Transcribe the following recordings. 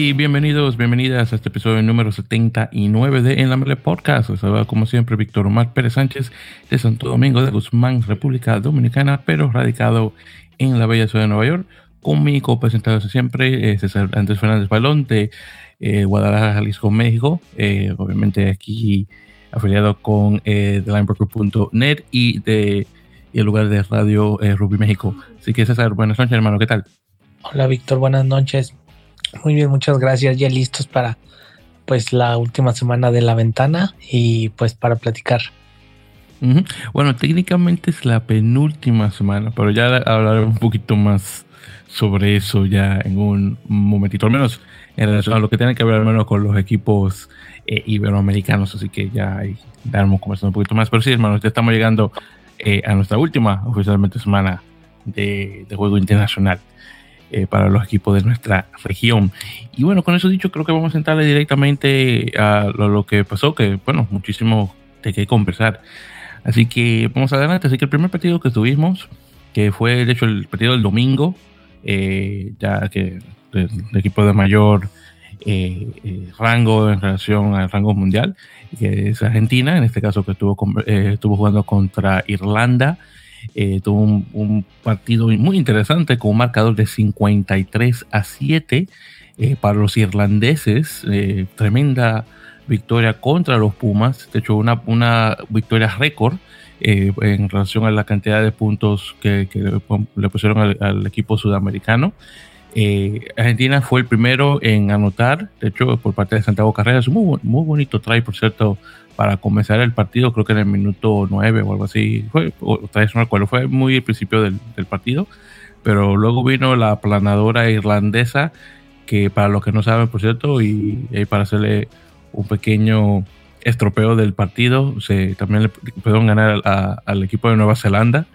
Y bienvenidos, bienvenidas a este episodio número 79 de En la Mele Podcast. Les como siempre Víctor Omar Pérez Sánchez de Santo Domingo de Guzmán, República Dominicana, pero radicado en la bella ciudad de Nueva York. Con mi copresentador siempre, eh, César Andrés Fernández Balón de eh, Guadalajara, Jalisco, México. Eh, obviamente aquí afiliado con eh, y y el lugar de radio eh, Ruby México. Así que César, buenas noches hermano, ¿qué tal? Hola Víctor, buenas noches. Muy bien, muchas gracias. Ya listos para pues la última semana de la ventana y pues para platicar. Bueno, técnicamente es la penúltima semana, pero ya hablaré un poquito más sobre eso ya en un momentito, al menos en relación a lo que tiene que ver al menos con los equipos eh, iberoamericanos, así que ya ahí daremos conversando un poquito más. Pero sí, hermanos, ya estamos llegando eh, a nuestra última oficialmente semana de, de juego internacional eh, para los equipos de nuestra región. Y bueno, con eso dicho, creo que vamos a entrarle directamente a lo, lo, que pasó, que bueno, muchísimo de qué conversar. Así que vamos adelante. Así que el primer partido que tuvimos, que fue de hecho el partido del domingo, eh, ya que el, el, equipo de mayor eh, eh, rango en relación al rango mundial, que es Argentina, en este caso que estuvo, eh, estuvo jugando contra Irlanda. Eh, tuvo un, partido muy interesante con un marcador de 53 a 7 eh, para los irlandeses. Eh, tremenda victoria contra los Pumas. De hecho, una, victoria récord en relación a la cantidad de puntos que, le, pusieron al, equipo sudamericano. Argentina fue el primero en anotar, de hecho, por parte de Santiago Carreras. Muy, muy bonito try, por cierto, para comenzar el partido, creo que en el minuto 9 o algo así, fue, vez no recuerdo, fue muy el principio del, partido, pero luego vino la planadora irlandesa, que para los que no saben, por cierto, y, para hacerle un pequeño estropeo del partido, se también le pudieron ganar al equipo de Nueva Zelanda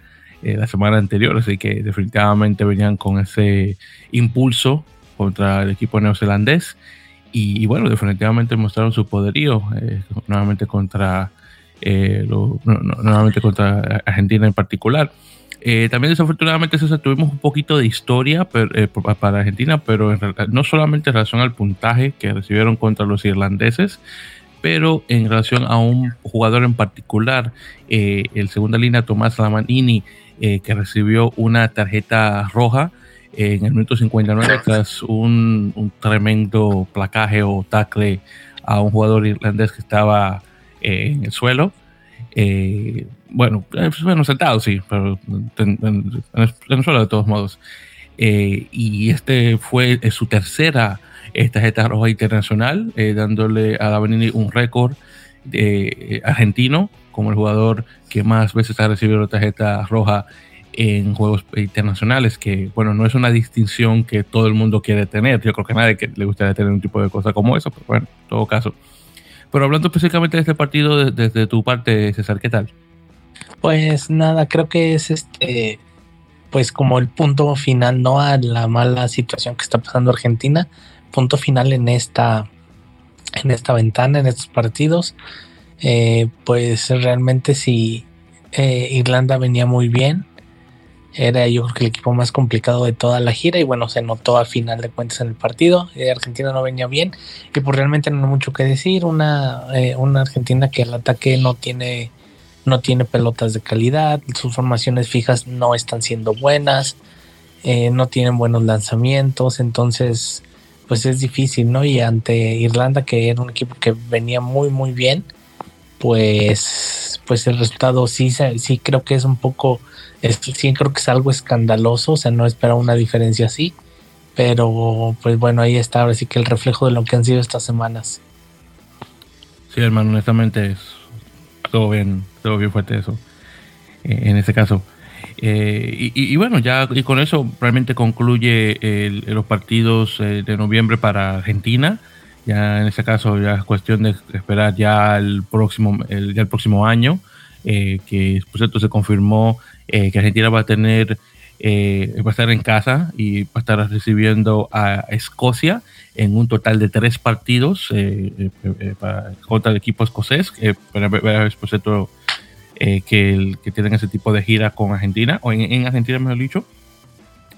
eh, la semana anterior, así que definitivamente venían con ese impulso contra el equipo neozelandés. Y, bueno, definitivamente mostraron su poderío eh, nuevamente contra eh, nuevamente contra Argentina en particular. Eh, también desafortunadamente César, tuvimos un poquito de historia eh, para Argentina, pero en, no solamente en relación al puntaje que recibieron contra los irlandeses, pero en relación a un jugador en particular, el segunda línea Tomás Lamanini, que recibió una tarjeta roja en el minuto 59 tras un, un tremendo placaje o tackle a un jugador irlandés que estaba eh, en el suelo. Eh, bueno, eh, bueno, sentado sí, pero en, en, en, el suelo de todos modos. Eh, y este fue su tercera tarjeta roja internacional, eh, dándole a Davanini un récord de argentino como el jugador que más veces ha recibido tarjeta roja en juegos internacionales, que bueno, no es una distinción que todo el mundo quiere tener. Yo creo que a nadie que le gustaría tener un tipo de cosa como eso, pero bueno, en todo caso. Pero hablando específicamente de este partido desde, desde tu parte, César, ¿qué tal? Pues nada, creo que es este, pues como el punto final, ¿no? A la mala situación que está pasando Argentina, punto final en esta, en esta ventana, en estos partidos. Eh, pues realmente si eh, Irlanda venía muy bien, era yo creo que el equipo más complicado de toda la gira y bueno, se notó al final de cuentas en el partido. Eh, Argentina no venía bien y pues realmente no hay mucho que decir. Una, eh, una Argentina que al ataque no tiene, no tiene pelotas de calidad, sus formaciones fijas no están siendo buenas, eh, no tienen buenos lanzamientos, entonces pues es difícil, ¿no? Y ante Irlanda, que era un equipo que venía muy, muy bien, pues, pues el resultado sí, sí creo que es un poco sí creo que es algo escandaloso, o sea, no espera una diferencia así, pero pues bueno, ahí está, ahora sí que el reflejo de lo que han sido estas semanas. Sí, hermano, honestamente es todo bien, todo bien fuerte eso, eh, en este caso. Eh, y, y, bueno, ya y con eso realmente concluye el, los partidos eh, de noviembre para Argentina. Ya en este caso ya es cuestión de esperar ya el próximo, el, ya el próximo año, eh, que por cierto se confirmó eh, que Argentina va a tener, eh, va a estar en casa y va a estar recibiendo a Escocia en un total de tres partidos para, contra el equipo escocés, para ver, por cierto, que, que tienen ese tipo de gira con Argentina, o en, en Argentina mejor dicho,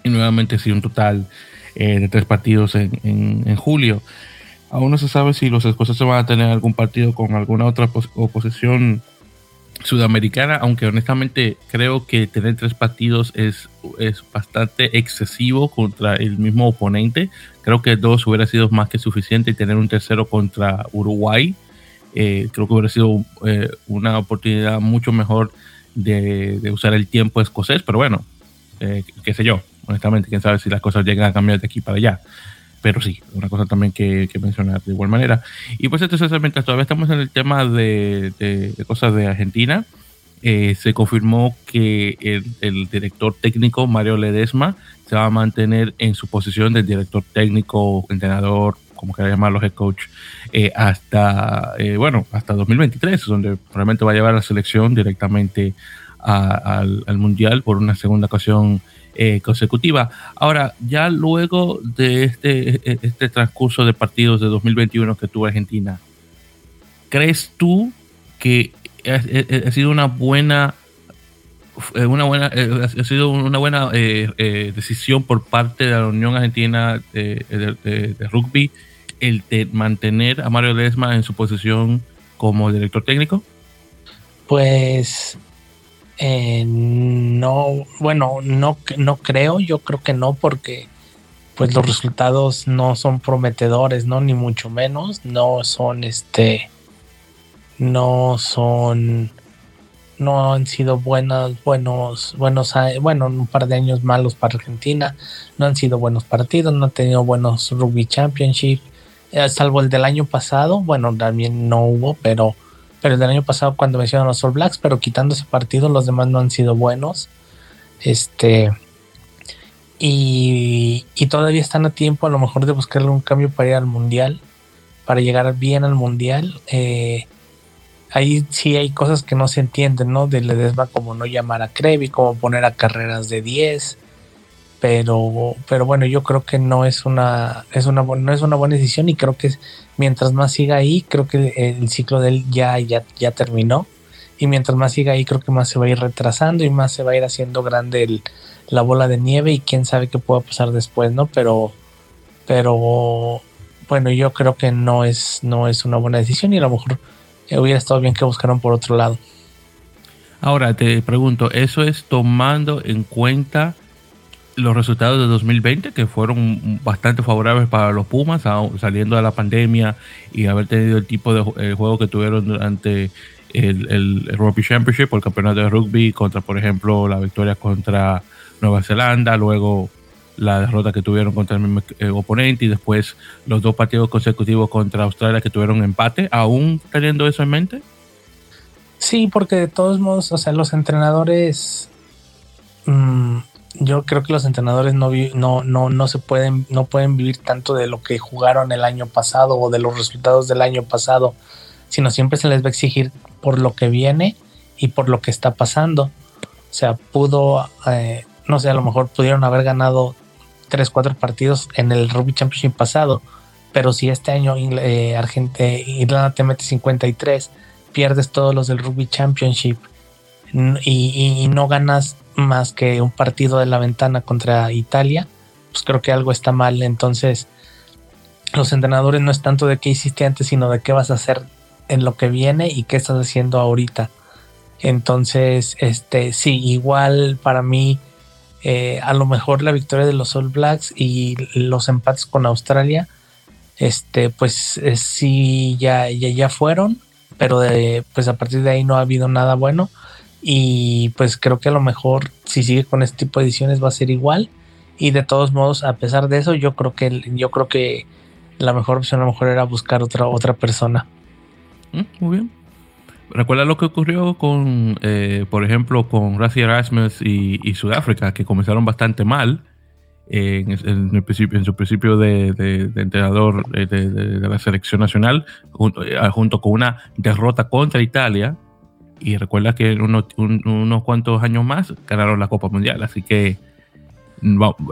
y nuevamente sí, un total de tres partidos en, en, julio. Aún no se sabe si los escoceses van a tener algún partido con alguna otra oposición sudamericana, aunque honestamente creo que tener tres partidos es, es bastante excesivo contra el mismo oponente. Creo que dos hubiera sido más que suficiente y tener un tercero contra Uruguay. Eh, creo que hubiera sido eh, una oportunidad mucho mejor de, usar el tiempo escocés, pero bueno, eh, qué sé yo, honestamente, quién sabe si las cosas llegan a cambiar de aquí para allá pero sí, una cosa también que, mencionar de igual manera. Y pues entonces, mientras todavía estamos en el tema de, cosas de Argentina, eh, se confirmó que el, director técnico Mario Ledesma se va a mantener en su posición de director técnico, entrenador, como quiera llamarlo, head coach, eh, hasta, eh, bueno, hasta 2023, donde probablemente va a llevar la selección directamente al Mundial por una segunda ocasión eh, consecutiva. Ahora, ya luego de este, este transcurso de partidos de 2021 que tuvo Argentina, ¿crees tú que ha, sido una buena una buena ha sido una buena decisión por parte de la Unión Argentina de, Rugby el de mantener a Mario Lesma en su posición como director técnico? Pues eh, no, bueno, no, no creo, yo creo que no, porque pues los resultados no son prometedores, ¿no? Ni mucho menos, no son este, no son, no han sido buenos, buenos, buenos, bueno, un par de años malos para Argentina, no han sido buenos partidos, no han tenido buenos rugby championship, eh, salvo el del año pasado, bueno, también no hubo, pero pero el del año pasado cuando mencionan los All Blacks, pero quitando ese partido, los demás no han sido buenos. Este. Y, todavía están a tiempo a lo mejor de buscarle un cambio para ir al mundial, para llegar bien al mundial. Eh, ahí sí hay cosas que no se entienden, ¿no? De Ledesma como no llamar a Krevi, como poner a carreras de 10, pero, pero bueno, yo creo que no es una, es una, no es una buena decisión y creo que mientras más siga ahí, creo que el ciclo de él ya, ya, ya terminó. Y mientras más siga ahí, creo que más se va a ir retrasando y más se va a ir haciendo grande la bola de nieve y quién sabe qué pueda pasar después, ¿no? Pero, pero bueno, yo creo que no es, no es una buena decisión y a lo mejor hubiera estado bien que buscaran por otro lado. Ahora te pregunto, ¿eso es tomando en cuenta los resultados de 2020, que fueron bastante favorables para los Pumas, saliendo de la pandemia y haber tenido el tipo de juego que tuvieron durante el, Rugby Championship o el campeonato de rugby, contra, por ejemplo, la victoria contra Nueva Zelanda, luego la derrota que tuvieron contra el mismo eh, oponente y después los dos partidos consecutivos contra Australia que tuvieron empate, aún teniendo eso en mente. Sí, porque de todos modos, o sea, los entrenadores... Mmm, yo creo que los entrenadores no, no, no, no se pueden, no pueden vivir tanto de lo que jugaron el año pasado o de los resultados del año pasado, sino siempre se les va a exigir por lo que viene y por lo que está pasando. O sea, pudo, eh, no sé, a lo mejor pudieron haber ganado 3, 4 partidos en el Rugby Championship pasado, pero si este año eh, Argentina, Irlanda te mete 53, pierdes todos los del Rugby Championship y, y no ganas más que un partido de la ventana contra Italia, pues creo que algo está mal. Entonces, los entrenadores no es tanto de qué hiciste antes, sino de qué vas a hacer en lo que viene y qué estás haciendo ahorita. Entonces, este, sí, igual para mí, eh, a lo mejor la victoria de los All Blacks y los empates con Australia, este, pues eh, sí, ya, ya, ya fueron, pero de, pues a partir de ahí no ha habido nada bueno. Y pues creo que a lo mejor si sigue con este tipo de ediciones va a ser igual. Y de todos modos, a pesar de eso, yo creo que yo creo que la mejor opción a lo mejor era buscar otra, otra persona. Mm, muy bien. Recuerda lo que ocurrió con, eh, por ejemplo, con Razi Erasmus y, Sudáfrica, que comenzaron bastante mal principio, en su principio de, entrenador eh, de, la selección nacional, eh, junto con una derrota contra Italia, y recuerda que en unos, cuantos años más ganaron la Copa Mundial. Así que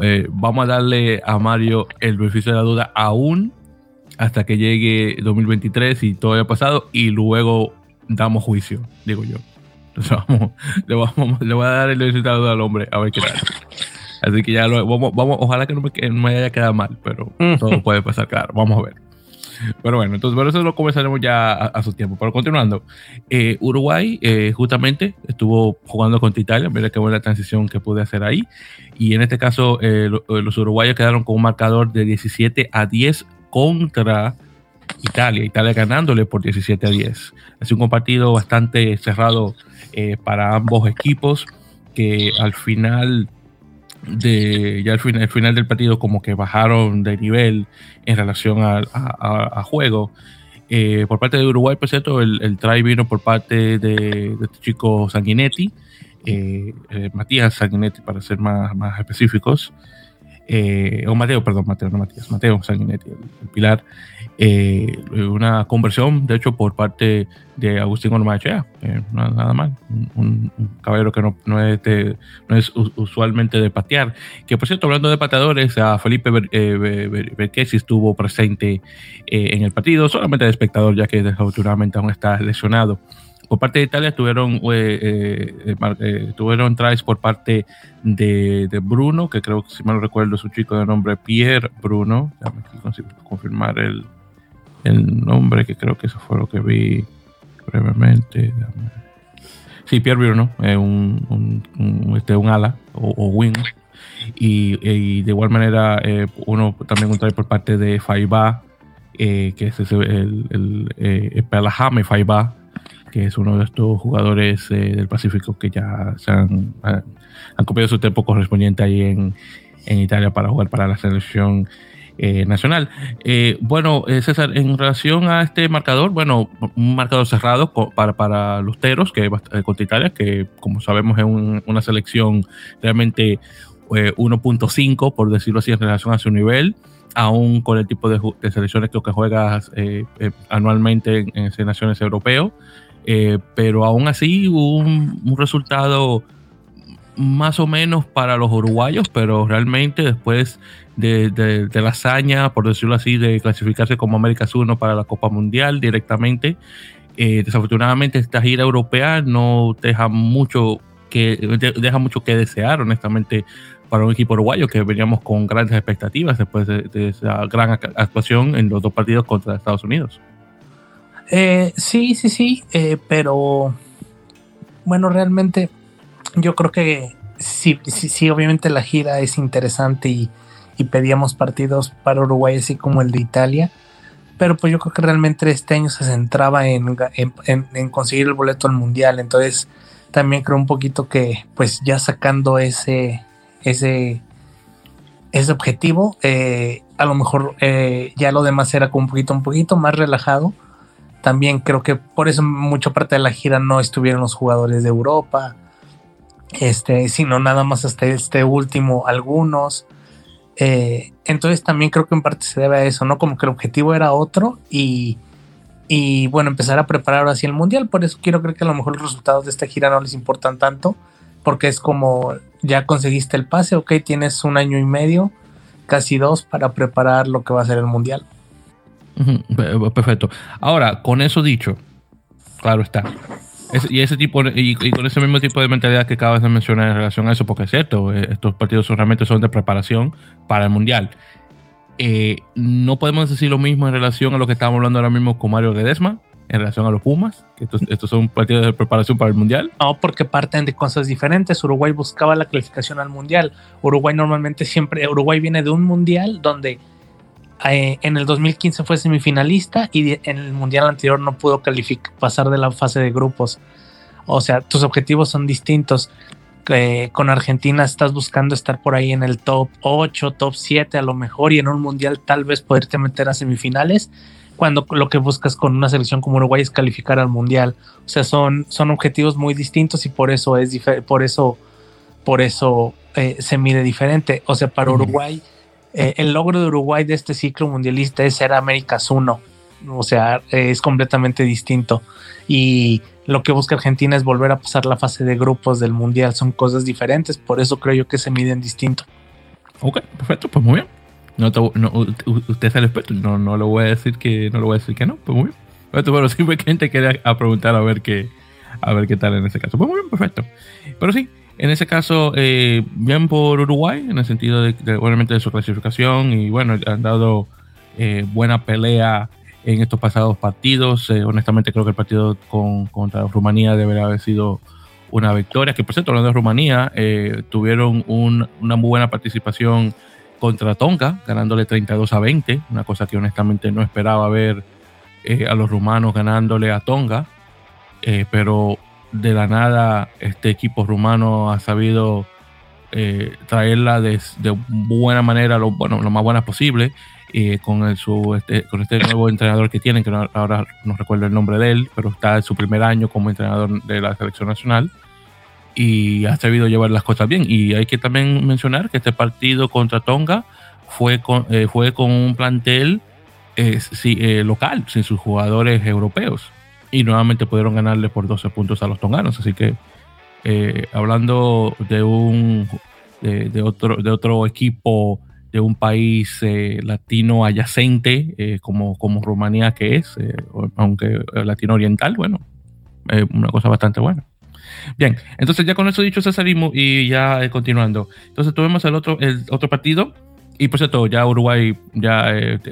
eh, vamos a darle a Mario el beneficio de la duda aún hasta que llegue 2023 y todo haya pasado y luego damos juicio, digo yo. Entonces vamos, le, vamos, le voy a dar el beneficio de la duda al hombre a ver qué tal. Así que ya lo, vamos, vamos, ojalá que no me, haya quedado mal, pero todo puede pasar, claro. Vamos a ver. Pero bueno, entonces, eso lo comenzaremos ya a, su tiempo. Pero continuando, eh, Uruguay eh, justamente estuvo jugando contra Italia. Mira qué buena transición que pude hacer ahí. Y en este caso, eh, los uruguayos quedaron con un marcador de 17 a 10 contra Italia. Italia ganándole por 17 a 10. Es un partido bastante cerrado para ambos equipos que al final de ya al final, final del partido como que bajaron de nivel en relación a, juego. Eh, por parte de Uruguay, por cierto, el, el try vino por parte de, este chico Sanguinetti, eh, eh, Matías Sanguinetti para ser más, más específicos, o Mateo, perdón, Mateo, no Matías, Mateo Sanguinetti, el pilar, eh, una conversión, de hecho, por parte de Agustín Ormachea, eh, nada, mal, un, caballero que no, no, es no, es usualmente de patear. Que por cierto, hablando de pateadores, a Felipe eh, estuvo presente en el partido, solamente de espectador, ya que desafortunadamente aún está lesionado. Por parte de Italia tuvieron, tries por parte de, de, Bruno, que creo que si mal recuerdo es un chico de nombre Pierre Bruno. Déjame confirmar el, el nombre, que creo que eso fue lo que vi brevemente. Sí, Pierre Bruno, eh, un, un, este, un ala o, wing. Y, de igual manera, eh, uno también un por parte de Faiba, eh, que es el, el, el Pelahame Faiba, que es uno de estos jugadores del Pacífico que ya se han, han, cumplido su tiempo correspondiente ahí en, en Italia para jugar para la selección eh, nacional. Eh, bueno, eh, César, en relación a este marcador, bueno, un marcador cerrado para, para los Teros, que contra Italia, que como sabemos es una selección realmente 1.5, por decirlo así, en relación a su nivel, aún con el tipo de, selecciones que, que juegas anualmente en, en naciones europeos. pero aún así un resultado más o menos para los uruguayos, pero realmente después de, la hazaña, por decirlo así, de clasificarse como Américas 1 para la Copa Mundial directamente. Eh, desafortunadamente esta gira europea no deja mucho que deja mucho que desear, honestamente, para un equipo uruguayo que veníamos con grandes expectativas después de, esa gran actuación en los dos partidos contra Estados Unidos. Eh, sí, sí, sí, eh, pero bueno, realmente yo creo que sí, sí, sí, obviamente la gira es interesante y, pedíamos partidos para Uruguay así como el de Italia. Pero pues yo creo que realmente este año se centraba en, en, conseguir el boleto al mundial. Entonces también creo un poquito que pues ya sacando ese, ese, ese objetivo, eh, a lo mejor eh, ya lo demás era como un poquito, un poquito más relajado. También creo que por eso mucha parte de la gira no estuvieron los jugadores de Europa, este, sino nada más hasta este último algunos. Eh, entonces también creo que en parte se debe a eso, ¿no? Como que el objetivo era otro y, y bueno, empezar a preparar así el mundial. Por eso quiero creer que a lo mejor los resultados de esta gira no les importan tanto, porque es como ya conseguiste el pase, ok, tienes un año y medio, casi dos, para preparar lo que va a ser el mundial. Perfecto. Ahora, con eso dicho, claro está, y ese tipo y, con ese mismo tipo de mentalidad que acabas de mencionar en relación a eso, porque es cierto, eh, estos partidos realmente son de preparación para el mundial. Eh, no podemos decir lo mismo en relación a lo que estábamos hablando ahora mismo con Mario Ledesma, en relación a los Pumas, que estos, estos son partidos de preparación para el mundial. No, porque parten de cosas diferentes. Uruguay buscaba la clasificación al mundial. Uruguay normalmente siempre, Uruguay viene de un mundial donde eh, en el 2015 fue semifinalista y en el mundial anterior no pudo pasar de la fase de grupos. O sea, tus objetivos son distintos. Eh, con Argentina estás buscando estar por ahí en el top 8, top 7 a lo mejor y en un mundial tal vez poderte meter a semifinales cuando lo que buscas con una selección como Uruguay es calificar al mundial. O sea, son, son objetivos muy distintos y por eso es por eso por eso eh, se mide diferente. O sea, para Uruguay eh, el logro de Uruguay de este ciclo mundialista es ser Américas 1. O sea, es completamente distinto. Y lo que busca Argentina es volver a pasar la fase de grupos del mundial. Son cosas diferentes, por eso creo yo que se miden distinto. Ok, perfecto, pues muy bien. No, usted es el experto, no, no lo voy a decir que no lo voy a decir que no, pues muy bien. Bueno, simplemente quería a preguntar a ver qué, a ver qué tal en ese caso. Pues muy bien, perfecto. Pero sí, En ese caso, eh, bien por Uruguay, en el sentido de, obviamente de su clasificación y bueno, han dado eh, buena pelea en estos pasados partidos. Eh, honestamente creo que el partido con, contra Rumanía debería haber sido una victoria, que por cierto, hablando de Rumanía, tuvieron una muy buena participación contra Tonga, ganándole 32 a 20, una cosa que honestamente no esperaba ver a los rumanos ganándole a Tonga, pero de la nada este equipo rumano ha sabido eh, traerla de, buena manera, lo, bueno, lo más buena posible, eh, con, el, su, este, con este nuevo entrenador que tienen, que ahora no recuerdo el nombre de él, pero está en su primer año como entrenador de la selección nacional y ha sabido llevar las cosas bien. Y hay que también mencionar que este partido contra Tonga fue con, eh, fue con un plantel local, sin sus jugadores europeos y nuevamente pudieron ganarle por 12 puntos a los tonganos. Así que eh, hablando de un de, otro de otro equipo de un país eh, latino adyacente eh, como, como Rumanía que es, aunque latino oriental, bueno, una cosa bastante buena. Bien, entonces ya con eso dicho César y ya continuando. Entonces tuvimos el otro, el otro partido y por cierto, ya Uruguay ya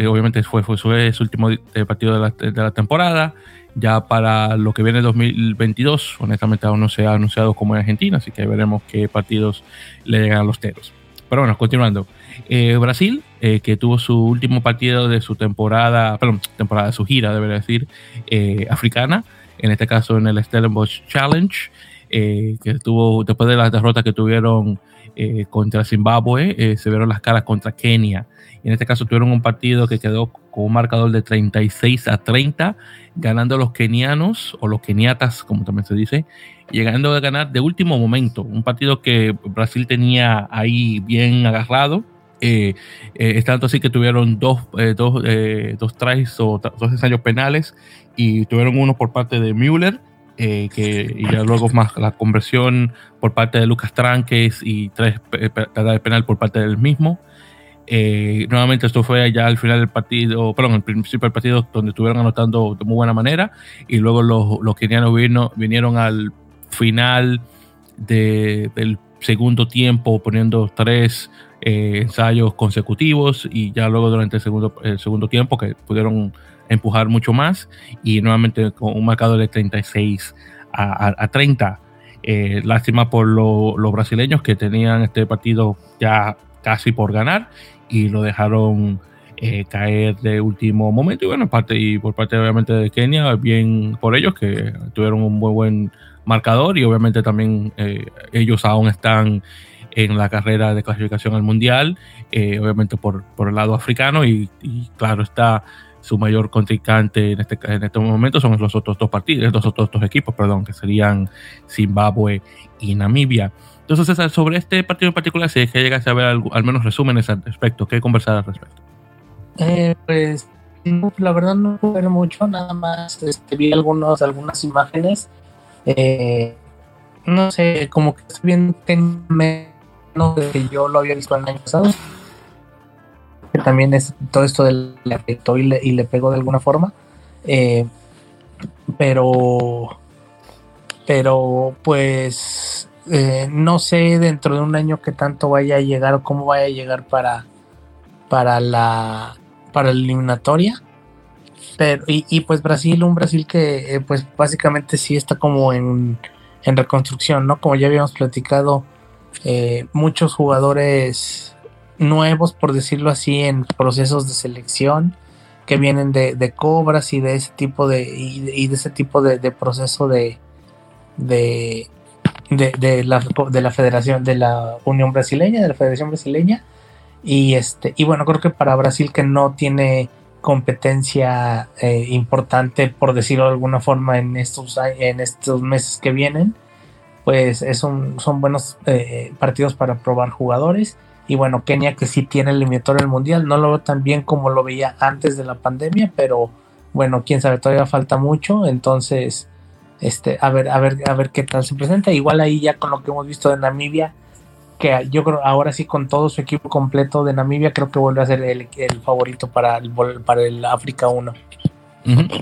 obviamente fue, fue su, último partido de la, de la temporada ya para lo que viene 2022. Honestamente aún no se ha anunciado como en Argentina, así que veremos qué partidos le llegan a los teros. Pero bueno, continuando. Eh, Brasil, eh, que tuvo su último partido de su temporada, perdón, temporada de su gira, debería decir, eh, africana, en este caso en el Stellenbosch Challenge, que tuvo después de las derrotas que tuvieron contra Zimbabue, se vieron las caras contra Kenia y en este caso tuvieron un partido que quedó con un marcador de 36 a 30, ganando los kenianos o los keniatas, como también se dice, llegando a ganar de último momento. Un partido que Brasil tenía ahí bien agarrado. Eh, eh, es tanto así que tuvieron dos, eh, dos, eh, dos tries o dos ensayos penales y tuvieron uno por parte de Müller. Que, y ya luego más la conversión por parte de Lucas Tranques y tres de penal por parte del mismo. Eh, nuevamente esto fue ya al final del partido, perdón, al principio del partido donde estuvieron anotando de muy buena manera y luego los, los kenianos vino, vinieron al final del segundo tiempo poniendo tres eh, ensayos consecutivos y ya luego durante el segundo, el segundo tiempo que pudieron empujar mucho más y nuevamente con un marcador de 36 a, a, 30. Eh, lástima por los brasileños que tenían este partido ya casi por ganar y lo dejaron eh, caer de último momento. Y bueno, parte, y por parte obviamente de Kenia, bien por ellos que tuvieron un muy buen marcador y obviamente también eh, ellos aún están en la carrera de clasificación al mundial, obviamente por, por, el lado africano y, claro está su mayor contrincante en este, en este momento son los otros dos partidos, los otros dos equipos, perdón, que serían Zimbabue y Namibia. Entonces, César, sobre este partido en particular, si es que llegas a ver al menos resúmenes al respecto, ¿qué conversar al respecto? Eh, pues la verdad no pude ver mucho, nada más este, vi algunos, algunas imágenes. Eh, no sé, como que estoy viendo menos de que yo lo había visto el año pasado. Que también es todo esto del le afectó y le, y le pegó de alguna forma. Eh, pero, pero pues eh, no sé dentro de un año qué tanto vaya a llegar o cómo vaya a llegar para, para la para la eliminatoria. Pero, y, pues Brasil, un Brasil que eh, pues básicamente sí está como en, en, reconstrucción, ¿no? Como ya habíamos platicado, muchos jugadores nuevos, por decirlo así, en procesos de selección que vienen de, cobras y de ese tipo de, y, de ese tipo de, proceso de, de, de, la, de la Federación, de la Unión Brasileña, de la Federación Brasileña. Y este, y bueno, creo que para Brasil que no tiene competencia eh, importante, por decirlo de alguna forma, en estos, en estos meses que vienen, pues es un, son buenos eh, partidos para probar jugadores. Y bueno, Kenia que sí tiene el eliminatorio del mundial, no lo veo tan bien como lo veía antes de la pandemia, pero bueno, quién sabe, todavía falta mucho. Entonces, este, a ver, a ver, a ver qué tal se presenta. Igual ahí ya con lo que hemos visto de Namibia, que yo creo ahora sí con todo su equipo completo de Namibia, creo que vuelve a ser el, favorito para el, para el África 1.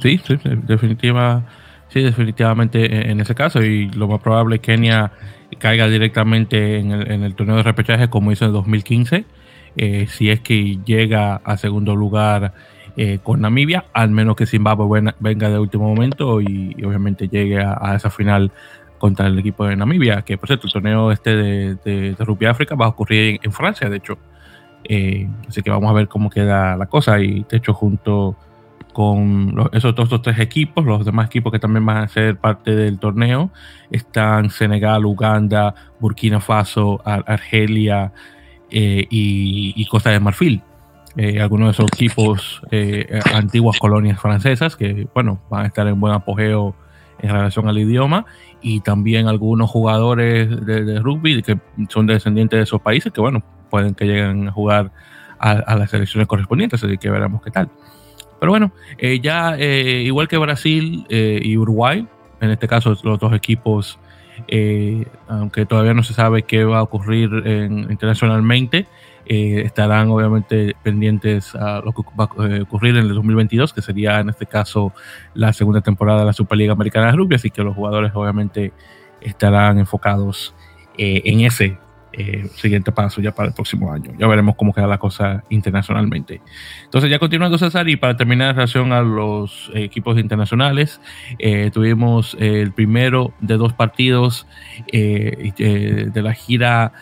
Sí, sí, definitiva, sí, definitivamente en ese caso. Y lo más probable, Kenia caiga directamente en el, torneo de repechaje como hizo en 2015. Eh, si es que llega a segundo lugar eh, con Namibia, al menos que Zimbabue venga de último momento y, obviamente llegue a, esa final contra el equipo de Namibia, que por cierto el torneo este de, de, Rugby África va a ocurrir en, Francia, de hecho. Eh, así que vamos a ver cómo queda la cosa y de hecho junto con esos dos tres equipos, los demás equipos que también van a ser parte del torneo, están Senegal, Uganda, Burkina Faso, Argelia eh, y, Costa de Marfil. Eh, algunos de esos equipos eh, antiguas colonias francesas que, bueno, van a estar en buen apogeo en relación al idioma y también algunos jugadores de, rugby que son descendientes de esos países que, bueno, pueden que lleguen a jugar a, a las selecciones correspondientes, así que veremos qué tal. Pero bueno, eh, ya eh, igual que Brasil eh, y Uruguay, en este caso los dos equipos, aunque todavía no se sabe qué va a ocurrir internacionalmente, estarán obviamente pendientes a lo que va a ocurrir en el 2022, que sería en este caso la segunda temporada de la Superliga Americana de Rugby, así que los jugadores obviamente estarán enfocados en ese eh, siguiente paso ya para el próximo año. Ya veremos cómo queda la cosa internacionalmente. Entonces, ya continuando, César, y para terminar en relación a los equipos internacionales, eh, tuvimos el primero de dos partidos eh, de la gira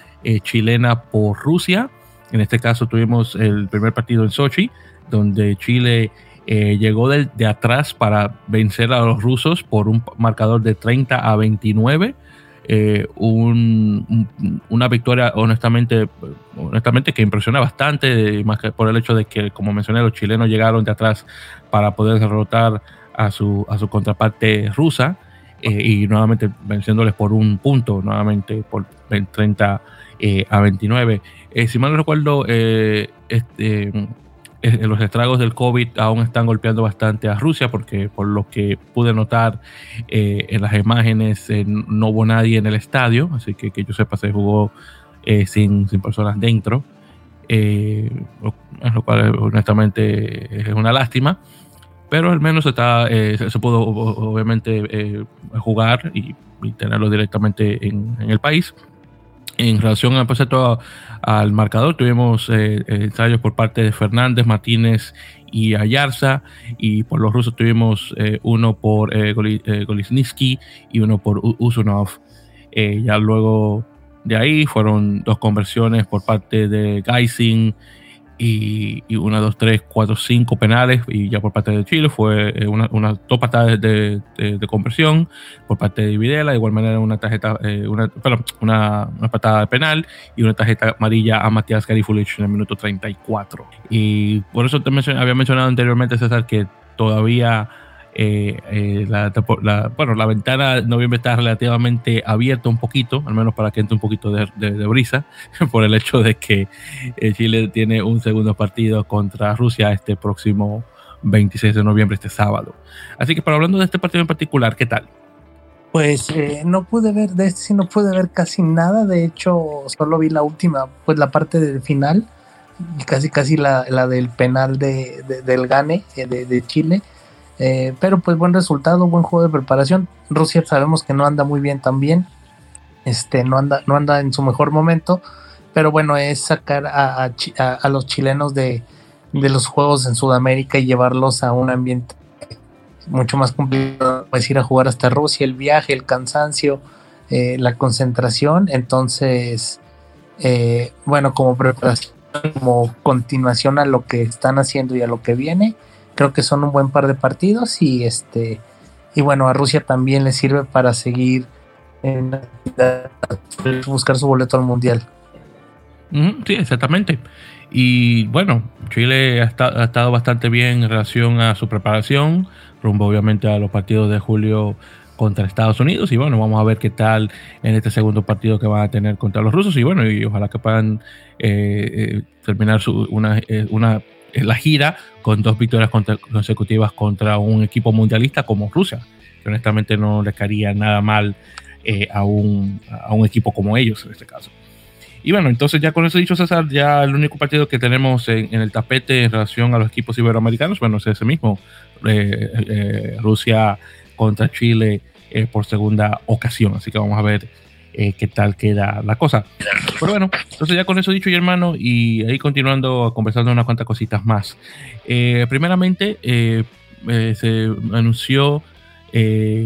chilena por Rusia. En este caso, tuvimos el primer partido en Sochi, donde Chile llegó de, de, atrás para vencer a los rusos por un marcador de 30 a 29. Eh, una victoria honestamente, honestamente que impresiona bastante, más que por el hecho de que, como mencioné, los chilenos llegaron de atrás para poder derrotar a su, a su contraparte rusa eh, y nuevamente venciéndoles por un punto, nuevamente por 30 eh, a 29. si mal no recuerdo, este eh, los estragos del COVID aún están golpeando bastante a Rusia porque por lo que pude notar eh, en las imágenes eh, no hubo nadie en el estadio, así que que yo sepa se jugó sin, sin, personas dentro, lo cual honestamente es una lástima, pero al menos está, se pudo obviamente jugar y, tenerlo directamente en, en el país. En relación al, pues, al marcador, tuvimos eh, ensayos por parte de Fernández, Martínez y Ayarza, y por los rusos tuvimos eh, uno por eh, eh y uno por Usunov. ya luego de ahí fueron dos conversiones por parte de Geising y, y una, dos, tres, cuatro, cinco penales y ya por parte de Chile fue eh, una, una dos patadas de, de, conversión por parte de Videla, de igual manera una tarjeta, eh, una, perdón, una, una, patada de penal y una tarjeta amarilla a Matías Garifulich en el minuto 34. Y por eso te había mencionado anteriormente, César, que todavía eh, eh, la, bueno, la ventana de noviembre está relativamente abierta un poquito, al menos para que entre un poquito de, brisa, por el hecho de que eh, Chile tiene un segundo partido contra Rusia este próximo 26 de noviembre, este sábado. Así que para hablando de este partido en particular, ¿qué tal? Pues no pude ver, de este no pude ver casi nada, de hecho solo vi la última, pues la parte del final, casi casi la, la del penal de, del Gane de Chile eh, pero pues buen resultado, buen juego de preparación. Rusia sabemos que no anda muy bien también. Este, no anda, no anda en su mejor momento. Pero bueno, es sacar a, los chilenos de, los juegos en Sudamérica y llevarlos a un ambiente mucho más complicado. Pues ir a jugar hasta Rusia, el viaje, el cansancio, eh, la concentración. Entonces, eh, bueno, como preparación, como continuación a lo que están haciendo y a lo que viene creo que son un buen par de partidos y este y bueno a Rusia también le sirve para seguir en buscar su boleto al mundial. Sí exactamente. Y bueno Chile ha, estado bastante bien en relación a su preparación rumbo obviamente a los partidos de julio contra Estados Unidos y bueno vamos a ver qué tal en este segundo partido que van a tener contra los rusos y bueno y ojalá que puedan eh, eh, terminar su, una, eh, una la gira con dos victorias consecutivas contra un equipo mundialista como Rusia, que honestamente no le caería nada mal eh, a, un, a un equipo como ellos en este caso. Y bueno, entonces ya con eso dicho, César, ya el único partido que tenemos en, el tapete en relación a los equipos iberoamericanos, bueno, es ese mismo, eh, eh, Rusia contra Chile por segunda ocasión. Así que vamos a ver eh, qué tal queda la cosa. Pero bueno, entonces ya con eso dicho y hermano, y ahí continuando conversando unas cuantas cositas más. Eh, primeramente, se anunció,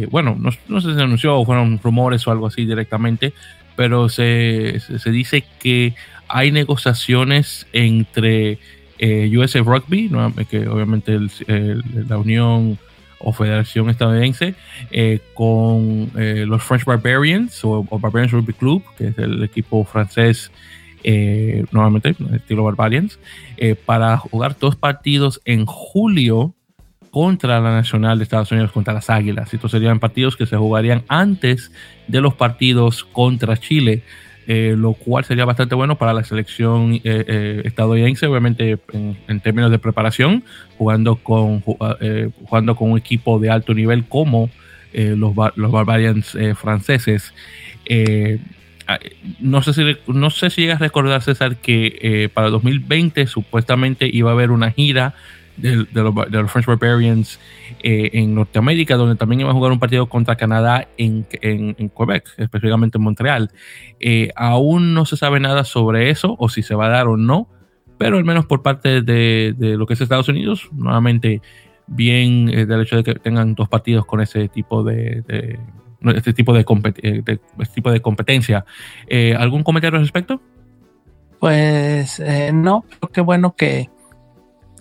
bueno, no, sé si se anunció o fueron rumores o algo así directamente, pero se, se dice que hay negociaciones entre USA Rugby, que obviamente la Unión o Federación Estadounidense eh, con eh, los French Barbarians o, Barbarians Rugby Club, que es el equipo francés, eh, nuevamente, estilo Barbarians, para jugar dos partidos en julio contra la Nacional de Estados Unidos, contra las Águilas. Estos serían partidos que se jugarían antes de los partidos contra Chile. Eh, lo cual sería bastante bueno para la selección eh, eh, estadounidense, obviamente en, términos de preparación, jugando con, jugando con un equipo de alto nivel como los, los Barbarians franceses. no, sé si, no sé si llegas a recordar, César, que para 2020 supuestamente iba a haber una gira de, los, French Barbarians eh, en Norteamérica, donde también iba a jugar un partido contra Canadá en, en, Quebec, específicamente en Montreal. Eh, aún no se sabe nada sobre eso, o si se va a dar o no, pero al menos por parte de, lo que es Estados Unidos, nuevamente bien eh, del hecho de que tengan dos partidos con ese tipo de, este tipo de, este tipo de competencia. ¿Algún comentario al respecto? Pues no, qué bueno que,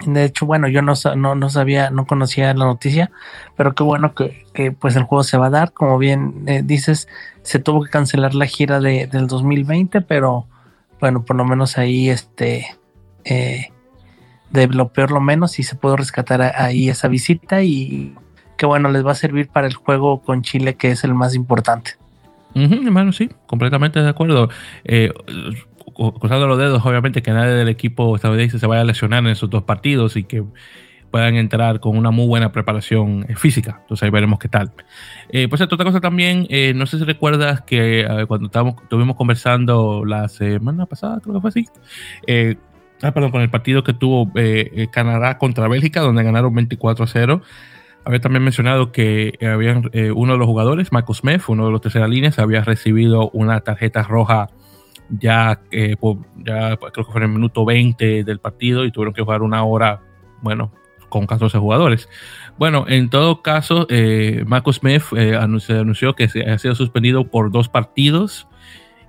de hecho, bueno, yo no, no, sabía, no conocía la noticia, pero qué bueno que, pues el juego se va a dar. Como bien eh, dices, se tuvo que cancelar la gira de, del 2020, pero bueno, por lo menos ahí este, eh, de lo peor lo menos, y se pudo rescatar ahí esa visita y qué bueno, les va a servir para el juego con Chile, que es el más importante. sí, completamente de acuerdo. Eh, cruzando los dedos, obviamente, que nadie del equipo estadounidense se vaya a lesionar en esos dos partidos y que puedan entrar con una muy buena preparación eh, física. Entonces ahí veremos qué tal. Eh, pues otra cosa también, eh, no sé si recuerdas que cuando estábamos, estuvimos conversando la semana pasada, creo que fue así, ah, perdón, con el partido que tuvo Canadá contra Bélgica, donde ganaron 24 a 0. Había también mencionado que habían, uno de los jugadores, Marcus Smith, uno de los terceras líneas, había recibido una tarjeta roja ya, eh, ya creo que fue en el minuto 20 del partido y tuvieron que jugar una hora, bueno, con 14 jugadores. Bueno, en todo caso, eh, Smith eh, anunció, anunció, que se ha sido suspendido por dos partidos,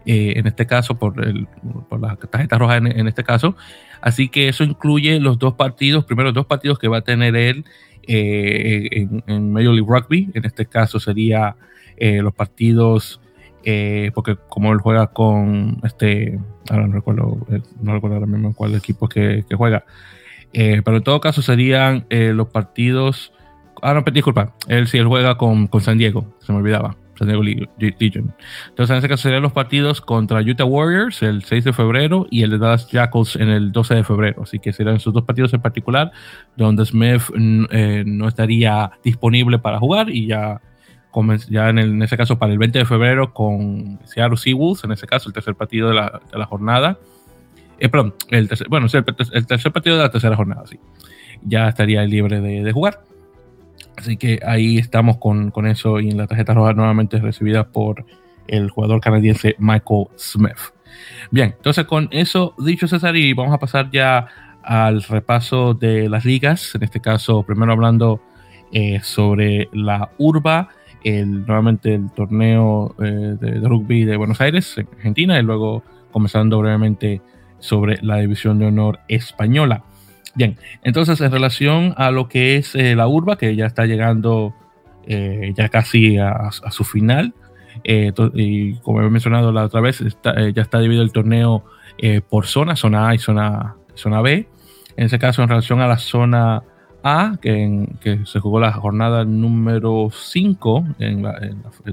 eh, en este caso por, el, por la tarjeta roja en, este caso. Así que eso incluye los dos partidos, primero dos partidos que va a tener él en, en Major League Rugby. En este caso sería los partidos eh, porque como él juega con este, ahora no recuerdo, eh, no recuerdo ahora mismo cuál equipo que, que juega, eh, pero en todo caso serían los partidos, ah no, disculpa, él sí, él juega con, con San Diego, se me olvidaba, San Diego Legion. Entonces en ese caso serían los partidos contra Utah Warriors el 6 de febrero y el de Dallas Jackals en el 12 de febrero, así que serían esos dos partidos en particular donde Smith no estaría disponible para jugar y ya ya en, ese caso para el 20 de febrero con Seattle Seawolves, en ese caso el tercer partido de la, jornada. Eh, perdón, el tercer, bueno, el, tercer partido de la tercera jornada, sí. Ya estaría libre de, jugar. Así que ahí estamos con, con, eso y en la tarjeta roja nuevamente recibida por el jugador canadiense Michael Smith. Bien, entonces con eso dicho César y vamos a pasar ya al repaso de las ligas, en este caso primero hablando eh, sobre la urba el, nuevamente el torneo eh, de, rugby de Buenos Aires, en Argentina, y luego comenzando brevemente sobre la división de honor española. Bien, entonces en relación a lo que es eh, la urba, que ya está llegando eh, ya casi a, su final, y como he mencionado la otra vez, ya está dividido el torneo por zona, zona A y zona, zona B. En ese caso, en relación a la zona a, que, que, se jugó la jornada número 5 en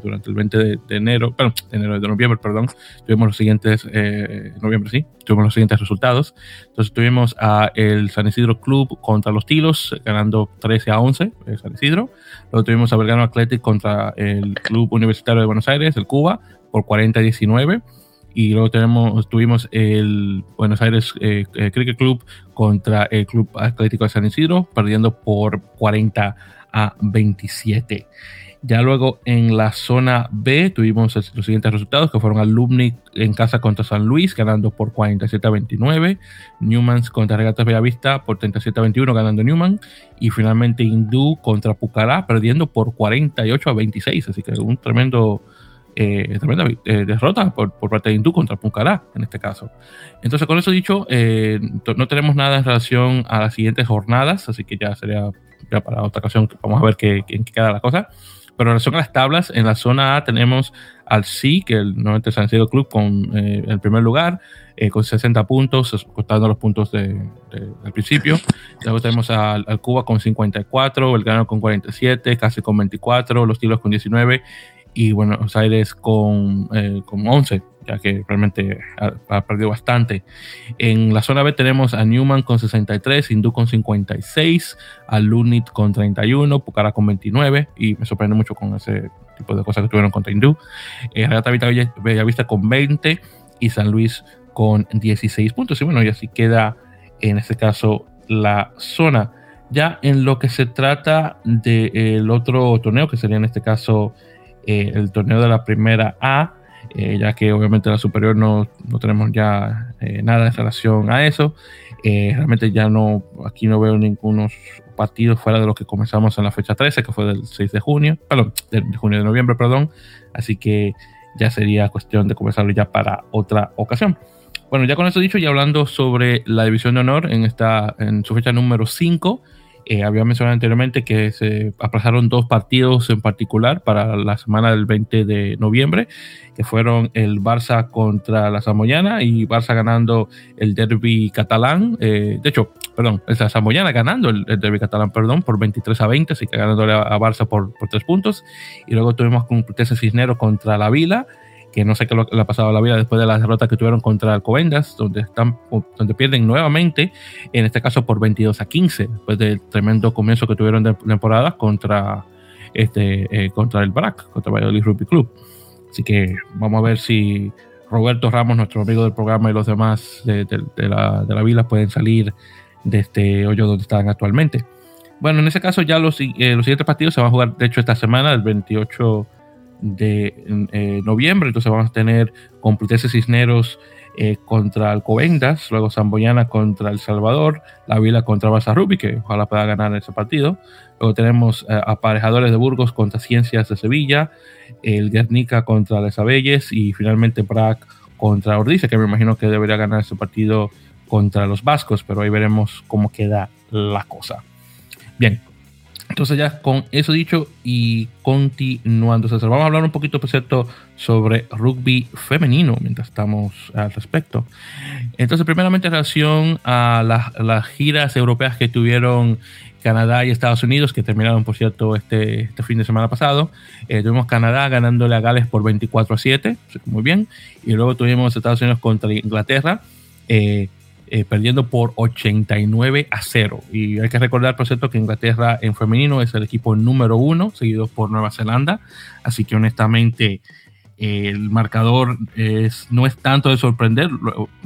durante el 20 de, enero, perdón, de enero de noviembre, perdón, tuvimos los siguientes, eh, noviembre sí, tuvimos los siguientes resultados. Entonces tuvimos a el San Isidro Club contra los Tilos, ganando 13 a 11, el San Isidro. Luego tuvimos a Belgrano Athletic contra el Club Universitario de Buenos Aires, el Cuba, por 40 a 19 y luego tenemos, tuvimos el Buenos Aires eh, eh, Cricket Club contra el Club Atlético de San Isidro, perdiendo por 40 a 27. Ya luego en la zona B tuvimos los siguientes resultados que fueron Alumni en casa contra San Luis ganando por 47 a 29, Newmans contra Regatas Bellavista por 37 a 21 ganando Newman. Y finalmente Hindú contra Pucará perdiendo por 48 a 26, así que un tremendo eh, tremenda eh, derrota por, parte de Hindú contra Pucará en este caso. Entonces con eso dicho, eh, no tenemos nada en relación a las siguientes jornadas, así que ya sería ya para otra ocasión vamos a ver qué, qué queda la cosa. Pero en relación a las tablas, en la zona A tenemos al sí, que el 90 San Diego Club con eh, el primer lugar, eh, con 60 puntos, costando los puntos de, del principio. Luego tenemos al, Cuba con 54, el Gano con 47, casi con 24, los Tilos con 19 y Buenos Aires con, eh, con 11 ya que realmente ha, perdido bastante. En la zona B tenemos a Newman con 63, Hindú con 56, a Lunit con 31, Pucara con 29, y me sorprende mucho con ese tipo de cosas que tuvieron contra Hindú. Eh, Regata Bellavista con 20 y San Luis con 16 puntos. Y bueno, y así queda en este caso la zona. Ya en lo que se trata del otro torneo, que sería en este caso eh, el torneo de la primera A, eh, ya que obviamente la superior no, no tenemos ya eh, nada en relación a eso. Realmente ya no, aquí no veo ningunos partidos fuera de los que comenzamos en la fecha 13, que fue del 6 de junio, perdón, de, junio de noviembre, perdón. Así que ya sería cuestión de comenzarlo ya para otra ocasión. Bueno, ya con eso dicho, y hablando sobre la división de honor en, esta, en su fecha número 5, eh, había mencionado anteriormente que se aplazaron dos partidos en particular para la semana del 20 de noviembre, que fueron el Barça contra la Samoyana y Barça ganando el derby catalán. Eh, de hecho, perdón, la Samoyana ganando el, derby catalán, perdón, por 23 a 20, así que ganándole a, Barça por, por tres puntos. Y luego tuvimos con Prutese Cisneros contra la Vila que no sé qué le ha pasado a la vida después de la derrota que tuvieron contra Alcobendas, donde, están, donde pierden nuevamente, en este caso por 22 a 15, después del tremendo comienzo que tuvieron de temporada contra, este, eh, contra el BRAC, contra Valladolid Rugby Club. Así que vamos a ver si Roberto Ramos, nuestro amigo del programa, y los demás de, la, de la vila pueden salir de este hoyo donde están actualmente. Bueno, en ese caso ya los, eh, los siguientes partidos se van a jugar, de hecho, esta semana, el 28 de eh, noviembre. Entonces vamos a tener Complutense Cisneros eh, contra Alcobendas, luego Zamboyana contra El Salvador, La Vila contra Barça Rubi, que ojalá pueda ganar ese partido. Luego tenemos eh, Aparejadores de Burgos contra Ciencias de Sevilla, el Guernica contra Les Abelles y finalmente Brac contra Ordice, que me imagino que debería ganar ese partido contra los vascos, pero ahí veremos cómo queda la cosa. Bien, entonces ya con eso dicho y continuando, César, vamos a hablar un poquito, por cierto, sobre rugby femenino mientras estamos al respecto. Entonces, primeramente en relación a las, giras europeas que tuvieron Canadá y Estados Unidos, que terminaron, por cierto, este, este fin de semana pasado. Eh, tuvimos Canadá ganándole a Gales por 24 a 7, muy bien. Y luego tuvimos Estados Unidos contra Inglaterra. Eh, eh, perdiendo por 89 a 0. Y hay que recordar, por cierto, que Inglaterra en femenino es el equipo número uno, seguido por Nueva Zelanda. Así que honestamente el marcador es, no es tanto de sorprender,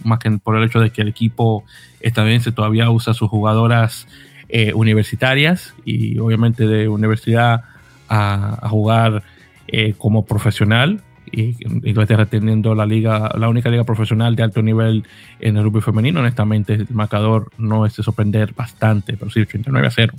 más que por el hecho de que el equipo estadounidense todavía usa sus jugadoras eh, universitarias y obviamente de universidad a, jugar eh, como profesional y Inglaterra teniendo la liga, la única liga profesional de alto nivel en el rugby femenino, honestamente el marcador no es de sorprender bastante, pero sí 89 a 0.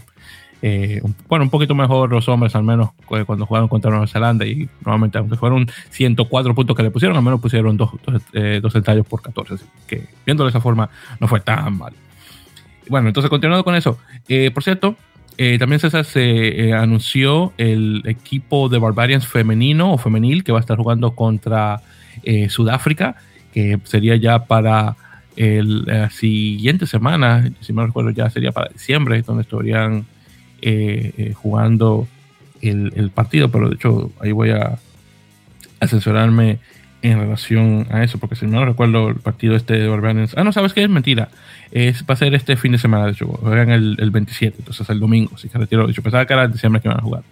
Eh, bueno, un poquito mejor los hombres, al menos cuando jugaron contra Nueva Zelanda y normalmente, aunque fueron 104 puntos que le pusieron, al menos pusieron dos, dos, eh, por 14, así que viendo de esa forma no fue tan mal. Bueno, entonces continuando con eso, eh, por cierto, eh, también César se eh, anunció el equipo de Barbarians femenino o femenil que va a estar jugando contra eh, Sudáfrica, que sería ya para la siguiente semana, si me recuerdo ya sería para diciembre, donde estarían jugando el, partido, pero de hecho ahí voy a asesorarme en relación a eso, porque si no recuerdo el partido este de Barbarians. Ah, no, ¿sabes qué? Es mentira. Es, va a ser este fin de semana, de hecho, juegan el, el 27, entonces el domingo, así que retiro. De hecho, pensaba que era el diciembre que van a jugar.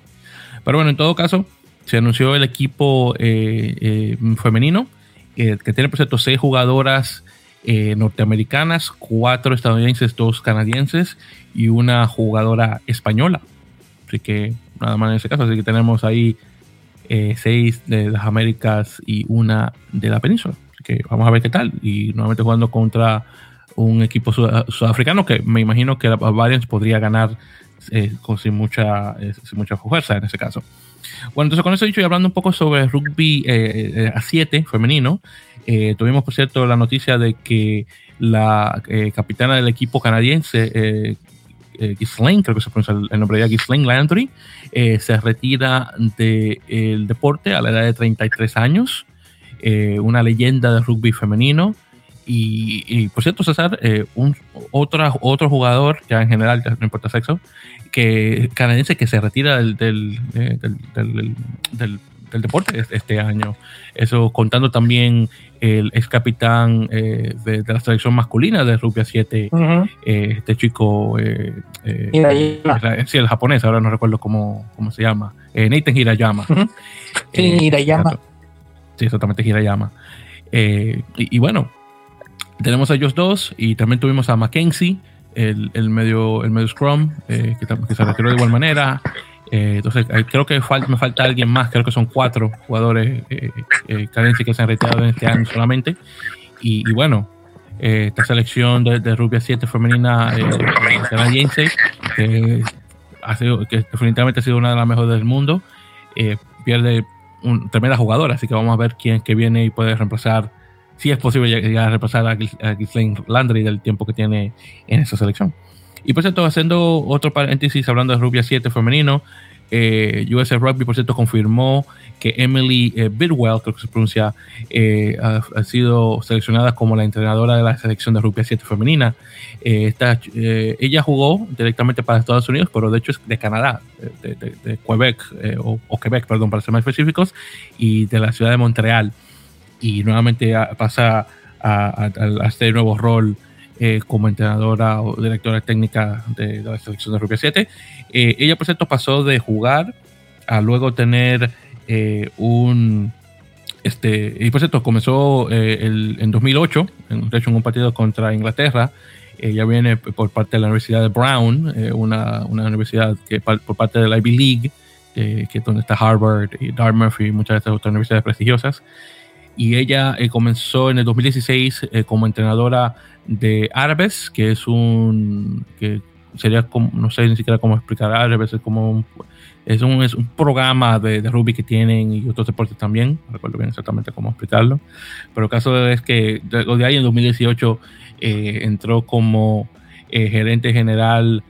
Pero bueno, en todo caso, se anunció el equipo eh, eh, femenino, que tiene, por cierto, seis jugadoras eh, norteamericanas, cuatro estadounidenses, dos canadienses y una jugadora española. Así que nada más en ese caso. Así que tenemos ahí eh, seis de las Américas y una de la península. Que vamos a ver qué tal. Y nuevamente jugando contra un equipo sudafricano que me imagino que la Variants podría ganar eh, sin mucha, sin mucha fuerza en ese caso. Bueno, entonces con eso dicho y hablando un poco sobre rugby a 7 femenino, tuvimos por cierto la noticia de que la capitana del equipo canadiense, eh, creo que se pronuncia el, nombre de Landry, eh, se retira del deporte a la edad de 33 años, eh, una leyenda de rugby femenino. Y, por cierto, César, eh, otro, jugador, ya en general, no importa sexo, que canadiense que se retira del, del del deporte este año. Eso contando también el ex capitán eh, de, la selección masculina de Rugby 7, eh, este chico, eh, sí, el japonés, ahora no recuerdo cómo, cómo se llama, Nathan Hirayama. Hirayama. Sí, exactamente, Hirayama. Y, y, bueno, tenemos a ellos dos y también tuvimos a Mackenzie, el, el medio, el medio Scrum, que, que se retiró de igual manera. Eh, entonces, creo que me falta alguien más, creo que son cuatro jugadores eh, eh que se han retirado en este año solamente. Y, bueno, eh, esta selección de, de Rubia 7 femenina canadiense, que, ha sido, que definitivamente ha sido una de las mejores del mundo, pierde un tremenda jugadora, así que vamos a ver quién que viene y puede reemplazar, si es posible llegar a reemplazar a, Ghislaine Landry del tiempo que tiene en esa selección. Y por cierto, haciendo otro paréntesis, hablando de Rubia 7 femenino, eh, US Rugby, por cierto, confirmó que Emily eh, Bidwell, creo que se pronuncia, eh, ha, sido seleccionada como la entrenadora de la selección de Rugby 7 femenina. Eh, ella jugó directamente para Estados Unidos, pero de hecho es de Canadá, de, Quebec, o, Quebec, perdón, para ser más específicos, y de la ciudad de Montreal. Y nuevamente pasa a, a este nuevo rol eh, como entrenadora o directora técnica de, la selección de Rugby 7. Eh, ella, por cierto, pasó de jugar a luego tener eh, un. Este, y por cierto, comenzó el, en 2008, en, de hecho, en un partido contra Inglaterra. Ella viene por parte de la Universidad de Brown, una, una, universidad que por parte de la Ivy League, que es donde está Harvard y Dartmouth y muchas de estas otras universidades prestigiosas y ella comenzó en el 2016 como entrenadora de Árabes, que es un, que sería como, no sé ni siquiera cómo explicar Árabes, es como un, es un, es un programa de, de, rugby que tienen y otros deportes también, no recuerdo bien exactamente cómo explicarlo, pero el caso es que de, de ahí en 2018 eh, entró como eh, gerente general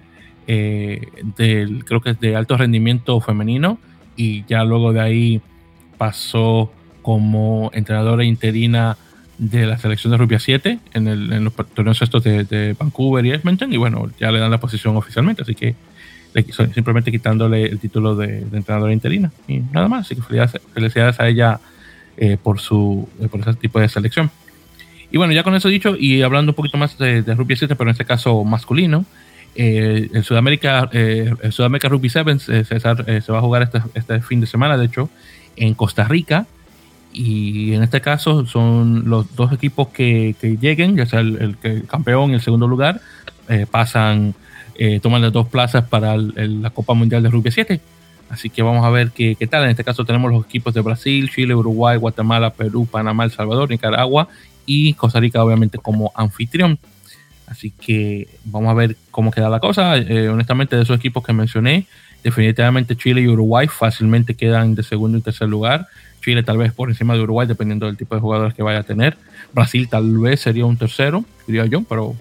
eh, del, creo que es de alto rendimiento femenino y ya luego de ahí pasó como entrenadora interina de la selección de Rubia 7 en, el, en los torneos estos de, Vancouver y Edmonton y bueno, ya le dan la posición oficialmente, así que simplemente quitándole el título de, entrenadora interina y nada más, así que felicidades, a ella eh, por, su, eh, por ese tipo de selección. Y bueno, ya con eso dicho y hablando un poquito más de, de Rugby 7, pero en este caso masculino, eh, en Sudamérica, el Sudamérica Rugby 7 se va a jugar este, este fin de semana, de hecho, en Costa Rica y en este caso son los dos equipos que, que lleguen, ya sea el, campeón y el segundo lugar, eh, pasan, eh, toman las dos plazas para la Copa Mundial de Rugby 7. Así que vamos a ver qué, qué, tal. En este caso tenemos los equipos de Brasil, Chile, Uruguay, Guatemala, Perú, Panamá, El Salvador, Nicaragua y Costa Rica obviamente como anfitrión. Así que vamos a ver cómo queda la cosa. Eh, honestamente de esos equipos que mencioné, definitivamente Chile y Uruguay fácilmente quedan de segundo y tercer lugar. Chile tal vez por encima de Uruguay, dependiendo del tipo de jugadores que vaya a tener. Brasil tal vez sería un tercero, diría yo, pero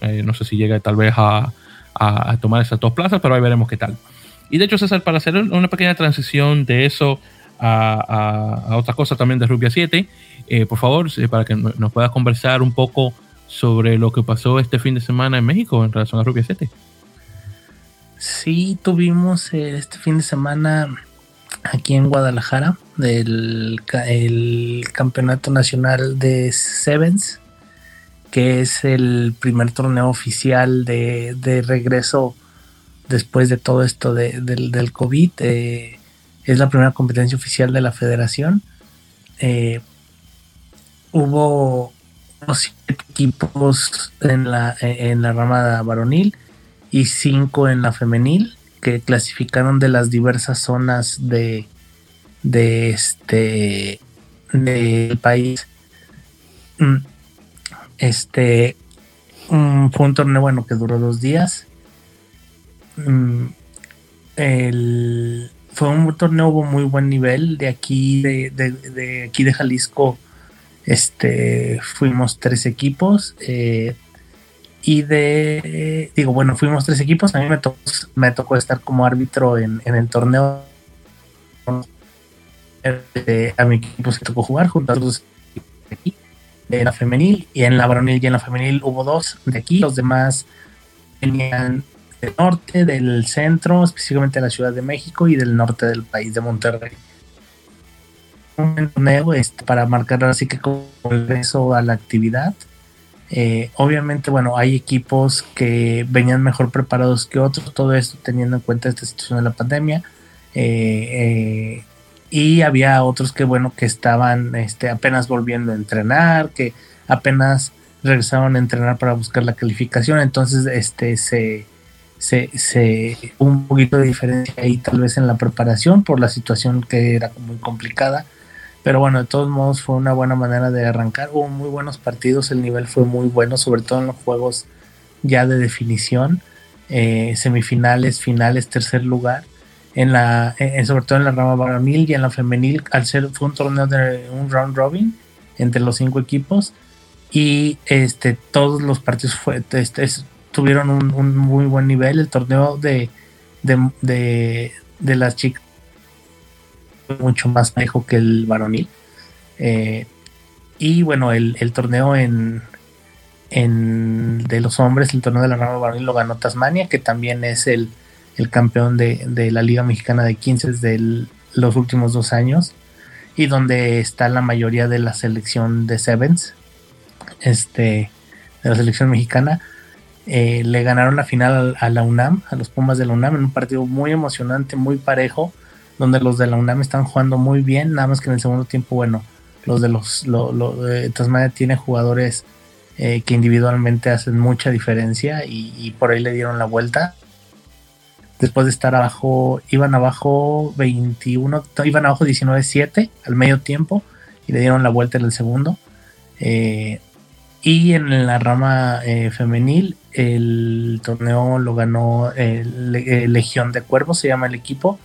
eh, no sé si llega tal vez a, tomar esas dos plazas, pero ahí veremos qué tal. Y de hecho, César, para hacer una pequeña transición de eso a, a, otra cosa también de Rubia 7, eh, por favor, para que nos puedas conversar un poco sobre lo que pasó este fin de semana en México en relación a Rubia 7. Sí, tuvimos eh, este fin de semana aquí en Guadalajara del el Campeonato Nacional de Sevens, que es el primer torneo oficial de, regreso después de todo esto del, COVID. Eh, es la primera competencia oficial de la federación. Eh, hubo siete equipos en la, en la rama varonil y cinco en la femenil que clasificaron de las diversas zonas de, de este del país. Mm, este mm, fue un torneo bueno que duró dos días. Mm, fue un torneo hubo muy buen nivel de aquí de, de, aquí de Jalisco. Este fuimos tres equipos. Eh, y de, digo, bueno, fuimos tres equipos, a mí me tocó, me tocó estar como árbitro en, el torneo. A mi equipo se tocó jugar junto a los aquí, de la femenil, y en la varonil y en la femenil hubo dos de aquí, los demás venían del norte, del centro, específicamente de la Ciudad de México y del norte del país de Monterrey. Un torneo este, para marcar así que como regreso a la actividad eh, obviamente, bueno, hay equipos que venían mejor preparados que otros, todo esto teniendo en cuenta esta situación de la pandemia. Eh, eh, y había otros que, bueno, que estaban este, apenas volviendo a entrenar, que apenas regresaron a entrenar para buscar la calificación. Entonces, este, se, se, se un poquito de diferencia ahí tal vez en la preparación por la situación que era muy complicada pero bueno, de todos modos fue una buena manera de arrancar. Hubo muy buenos partidos, el nivel fue muy bueno, sobre todo en los juegos ya de definición, eh, semifinales, finales, tercer lugar. En la, eh, sobre todo en la rama varonil y en la femenil, al ser fue un torneo de un round robin entre los cinco equipos y este todos los partidos este, tuvieron un, muy buen nivel. El torneo de, de, de las chicas mucho más parejo que el varonil. Eh, y bueno, el, torneo en, en, de los hombres, el torneo de la rama varonil lo ganó Tasmania, que también es el, campeón de, la Liga Mexicana de 15 de los últimos dos años y donde está la mayoría de la selección de Sevens, este, de la selección mexicana. Eh, le ganaron la final a la UNAM, a los Pumas de la UNAM, en un partido muy emocionante, muy parejo donde los de la UNAM están jugando muy bien, nada más que en el segundo tiempo, bueno, los de los lo, Tasmania tiene jugadores eh, que individualmente hacen mucha diferencia y, por ahí le dieron la vuelta. Después de estar abajo, iban abajo 21, iban abajo 19-7 al medio tiempo y le dieron la vuelta en el segundo. Eh, y en la rama eh, femenil, el torneo lo ganó Legión de Cuervos, se llama el equipo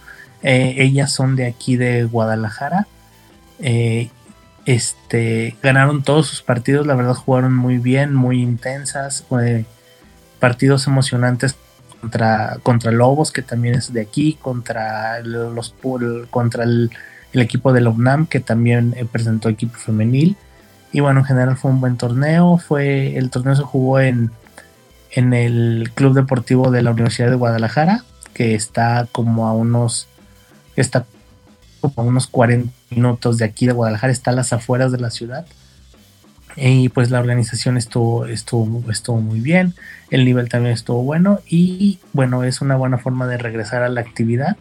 eh, ellas son de aquí de Guadalajara. Eh, este, ganaron todos sus partidos, la verdad jugaron muy bien, muy intensas, eh, partidos emocionantes contra, contra Lobos, que también es de aquí, contra los contra el, equipo de la que también presentó equipo femenil. Y bueno, en general fue un buen torneo. Fue, el torneo se jugó en, en el Club Deportivo de la Universidad de Guadalajara, que está como a unos está como unos 40 minutos de aquí de Guadalajara, está a las afueras de la ciudad. Y pues la organización estuvo, estuvo, estuvo muy bien, el nivel también estuvo bueno y bueno, es una buena forma de regresar a la actividad.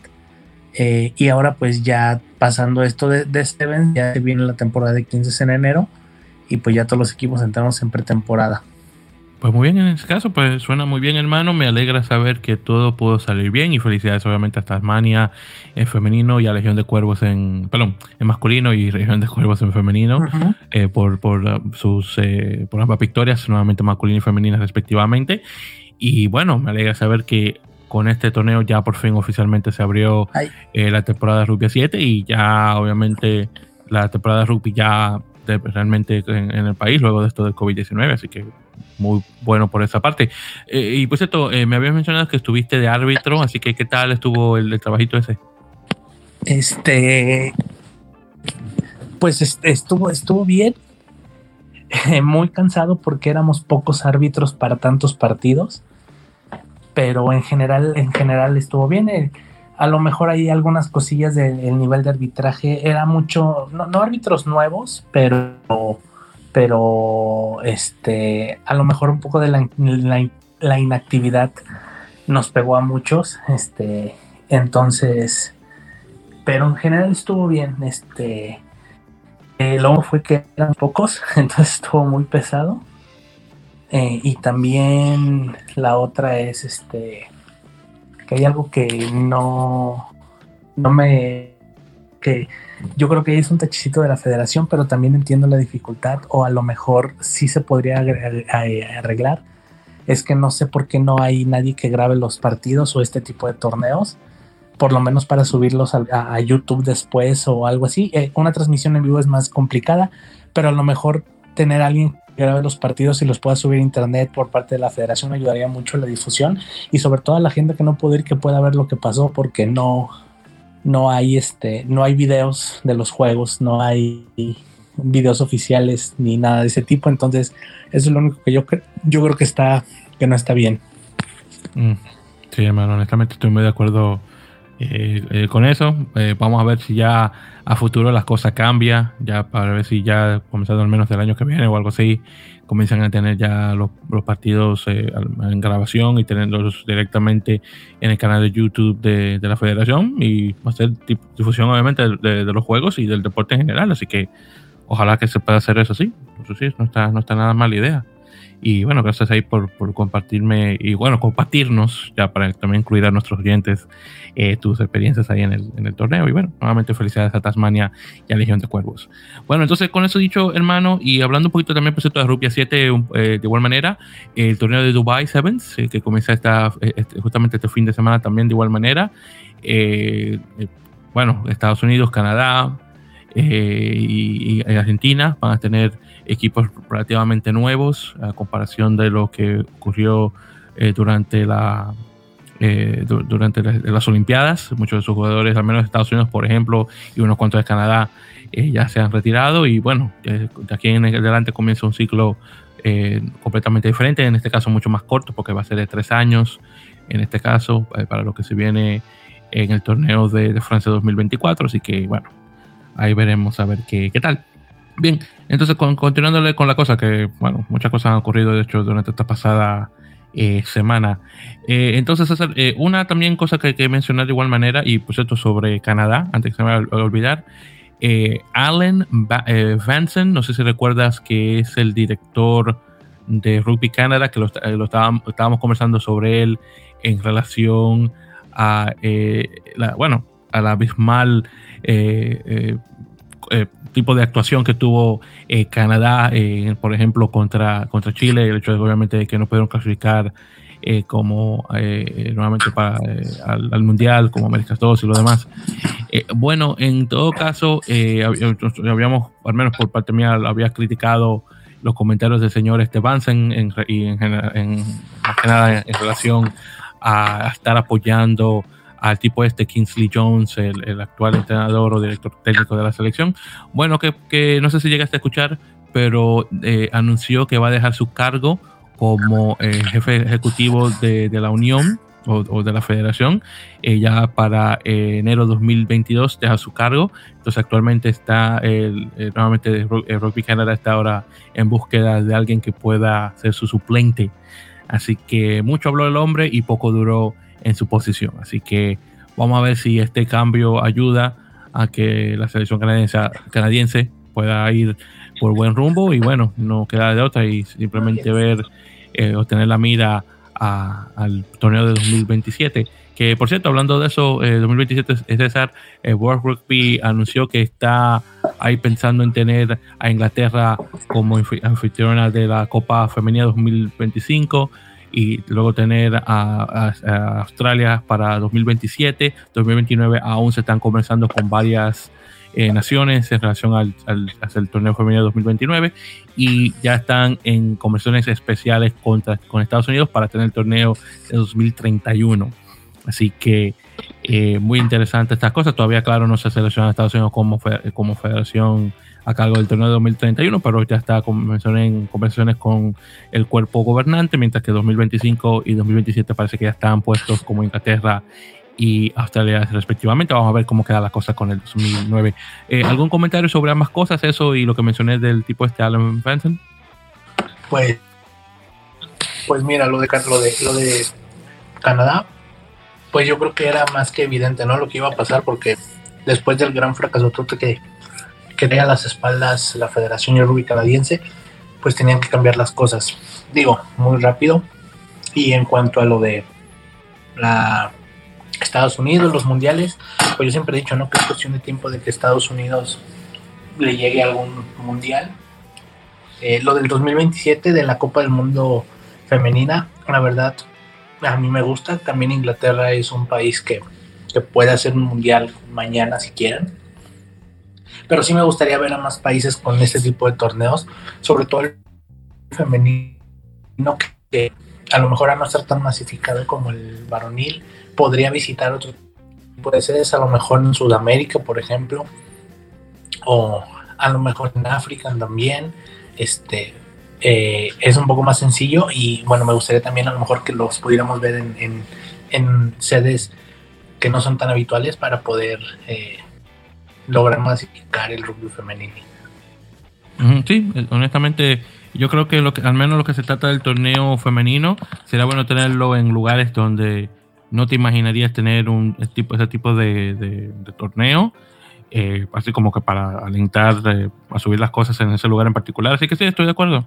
Eh, y ahora pues ya pasando esto de, de este ya viene la temporada de 15 en enero y pues ya todos los equipos entramos en pretemporada. Pues muy bien, en ese caso, pues suena muy bien, hermano. Me alegra saber que todo pudo salir bien y felicidades, obviamente, a Tasmania en femenino y a Legión de Cuervos en, perdón, en masculino y Legión de Cuervos en femenino eh, por, por uh, sus eh, por ambas victorias, nuevamente masculino y femenina respectivamente. Y bueno, me alegra saber que con este torneo ya por fin oficialmente se abrió eh, la temporada de rugby 7 y ya obviamente la temporada rugby ya realmente en, el país luego de esto del COVID-19, así que muy bueno por esa parte. Eh, y pues esto, eh, me habías mencionado que estuviste de árbitro, así que ¿qué tal estuvo el, trabajito ese? Este, pues estuvo, estuvo bien, muy cansado porque éramos pocos árbitros para tantos partidos, pero en general, en general estuvo bien a lo mejor hay algunas cosillas del nivel de arbitraje. Era mucho, no, árbitros nuevos, pero, pero este, a lo mejor un poco de la, inactividad nos pegó a muchos. Este, entonces, pero en general estuvo bien. Este, luego fue que eran pocos, entonces estuvo muy pesado. Eh, y también la otra es este que hay algo que no, no me... que yo creo que es un tachicito de la federación, pero también entiendo la dificultad o a lo mejor sí se podría arreglar. Es que no sé por qué no hay nadie que grabe los partidos o este tipo de torneos, por lo menos para subirlos a, YouTube después o algo así. Eh, una transmisión en vivo es más complicada, pero a lo mejor tener a alguien que grabe los partidos y los pueda subir a internet por parte de la federación ayudaría mucho a la difusión y sobre todo a la gente que no puede ir que pueda ver lo que pasó porque no no hay este, no hay videos de los juegos, no hay videos oficiales ni nada de ese tipo. Entonces, eso es lo único que yo, yo creo que está, que no está bien. Mm. Sí, hermano, honestamente estoy muy de acuerdo eh, eh, con eso. Eh, vamos a ver si ya a futuro las cosas cambian, ya para ver si ya comenzando al menos del año que viene o algo así, comienzan a tener ya los, partidos eh, en grabación y tenerlos directamente en el canal de YouTube de, la federación y hacer difusión obviamente de, los juegos y del deporte en general. Así que ojalá que se pueda hacer eso así. Eso sí, no está, no está nada mala idea. Y bueno, gracias ahí por, por, compartirme y bueno, compartirnos ya para también incluir a nuestros oyentes eh, tus experiencias ahí en el, en el, torneo. Y bueno, nuevamente felicidades a Tasmania y a Legión de Cuervos. Bueno, entonces con eso dicho, hermano, y hablando un poquito también por cierto de Rupia 7, eh, de igual manera, el torneo de Dubai Sevens, eh, que comienza esta, este, justamente este fin de semana también de igual manera. bueno, Estados Unidos, Canadá, y, y, Argentina van a tener equipos relativamente nuevos a comparación de lo que ocurrió eh, durante la eh, durante las, Olimpiadas. Muchos de sus jugadores, al menos de Estados Unidos, por ejemplo, y unos cuantos de Canadá, eh, ya se han retirado. Y bueno, de aquí en adelante comienza un ciclo completamente diferente, en este caso mucho más corto, porque va a ser de tres años, en este caso, para lo que se viene en el torneo de, de Francia 2024. Así que bueno, ahí veremos a ver qué, qué tal. Bien, entonces con, continuándole con la cosa, que bueno, muchas cosas han ocurrido de hecho durante esta pasada eh, semana. Eh, entonces, eh, una también cosa que hay que mencionar de igual manera, y pues esto sobre Canadá, antes que se me vaya a olvidar, Allen Vanson, no sé si recuerdas que es el director de Rugby Canada, que lo, estábamos, estábamos, conversando sobre él en relación a, la, bueno, a la abismal tipo de actuación que tuvo eh, Canadá, eh, por ejemplo, contra, contra Chile, el hecho de obviamente que no pudieron clasificar como nuevamente para al, Mundial, como América 2 y lo demás. bueno, en todo caso, habíamos, al menos por parte mía, había criticado los comentarios del señor Esteban en, en, en, en, en relación a estar apoyando al tipo este Kingsley Jones, el, actual entrenador o director técnico de la selección. Bueno, que, no sé si llegaste a escuchar, pero eh, anunció que va a dejar su cargo como eh, jefe ejecutivo de, la Unión o, de la Federación. Eh, ya para enero 2022 deja su cargo. Entonces actualmente está, el, nuevamente Rugby Canada está ahora en búsqueda de alguien que pueda ser su suplente. Así que mucho habló el hombre y poco duró en su posición. Así que vamos a ver si este cambio ayuda a que la selección canadiense, canadiense pueda ir por buen rumbo y bueno, no queda de otra y simplemente ver, eh, obtener la mira al torneo de 2027. Que por cierto, hablando de eso, eh, 2027 es César, eh, World Rugby anunció que está ahí pensando en tener a Inglaterra como anfitriona de la Copa Femenina 2025 y luego tener a, Australia para 2027, 2029 aún se están conversando con varias eh, naciones en relación al, al, torneo femenino 2029 y ya están en conversaciones especiales contra, con Estados Unidos para tener el torneo de 2031. Así que eh, muy interesante estas cosas. Todavía, claro, no se selecciona Estados Unidos como, como federación a cargo del torneo de 2031, pero ya está en conversaciones con el cuerpo gobernante, mientras que 2025 y 2027 parece que ya están puestos como Inglaterra y Australia respectivamente. Vamos a ver cómo queda la cosa con el 2009. Eh, ¿Algún comentario sobre ambas cosas, eso y lo que mencioné del tipo este Alan Benson? Pues, pues mira, lo de, lo de, lo de Canadá, pues yo creo que era más que evidente, ¿no? Lo que iba a pasar porque después del gran fracaso que que tenía las espaldas la Federación de Rugby Canadiense, pues tenían que cambiar las cosas. Digo, muy rápido. Y en cuanto a lo de la Estados Unidos, los mundiales, pues yo siempre he dicho, ¿no? Que es cuestión de tiempo de que Estados Unidos le llegue a algún mundial. Eh, lo del 2027 de la Copa del Mundo femenina, la verdad, a mí me gusta. También Inglaterra es un país que, que puede hacer un mundial mañana si quieren. Pero sí me gustaría ver a más países con este tipo de torneos, sobre todo el femenino, que a lo mejor a no ser tan masificado como el varonil, podría visitar otro tipo de sedes, a lo mejor en Sudamérica, por ejemplo, o a lo mejor en África también. Este, eh, es un poco más sencillo y bueno, me gustaría también a lo mejor que los pudiéramos ver en, en, sedes que no son tan habituales para poder eh, lograr masificar el rugby femenino. Sí, honestamente, yo creo que, lo que al menos lo que se trata del torneo femenino, será bueno tenerlo en lugares donde no te imaginarías tener un ese tipo, ese tipo de, torneo, eh, así como que para alentar eh, a subir las cosas en ese lugar en particular. Así que sí, estoy de acuerdo.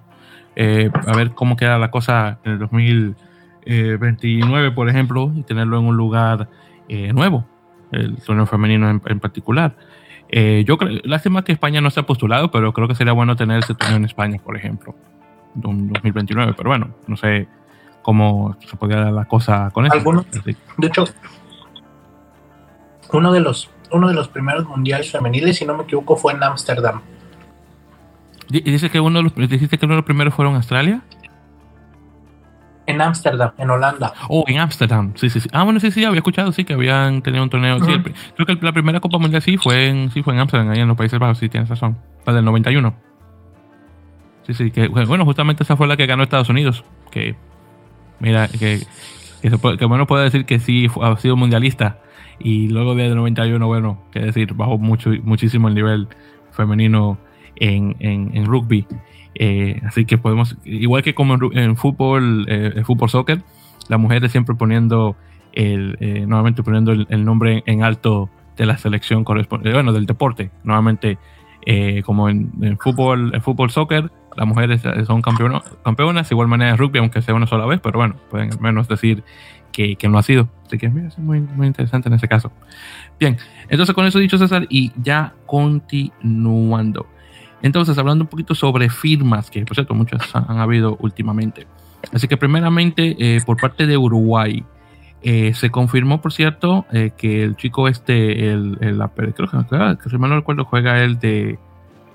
Eh, a ver cómo queda la cosa en el 2029, por ejemplo, y tenerlo en un lugar nuevo, el torneo femenino en, particular. Yo creo, lástima que España no se ha postulado, pero creo que sería bueno tener ese torneo en España, por ejemplo, en 2029. Pero bueno, no sé cómo se podía dar la cosa con eso. de hecho, uno de los uno de los primeros mundiales femeniles, si no me equivoco, fue en Ámsterdam. ¿Dice que uno de los, ¿Dijiste que uno de los primeros fueron Australia? En Ámsterdam, en Holanda. Oh, en Ámsterdam, sí, sí, sí. Ah, bueno, sí, sí, había escuchado, sí, que habían tenido un torneo. creo que la primera Copa Mundial sí fue en, sí fue en Ámsterdam, ahí en los Países Bajos, sí, tienes razón. La del 91. Sí, sí, que bueno, justamente esa fue la que ganó Estados Unidos, que Mira, que, que, bueno puede decir que sí ha sido mundialista y luego de 91, bueno, que decir, bajó mucho, muchísimo el nivel femenino en, en, rugby. Eh, así que podemos, igual que como en, fútbol, eh, fútbol soccer, las mujeres siempre poniendo el, eh, nuevamente poniendo el, nombre en alto de la selección correspondiente, bueno, del deporte. Nuevamente, como en, en, fútbol, en fútbol soccer, las mujeres son campeonas, campeonas, igual manera de rugby, aunque sea una sola vez, pero bueno, pueden al menos decir que, que no ha sido. Así que es muy, muy interesante en ese caso. Bien, entonces con eso dicho César, y ya continuando. Entonces, hablando un poquito sobre firmas, que por cierto muchas han, habido últimamente. Así que primeramente, eh, por parte de Uruguay, eh, se confirmó, por cierto, eh, que el chico este, el, el, creo que, que, si no recuerdo, juega el de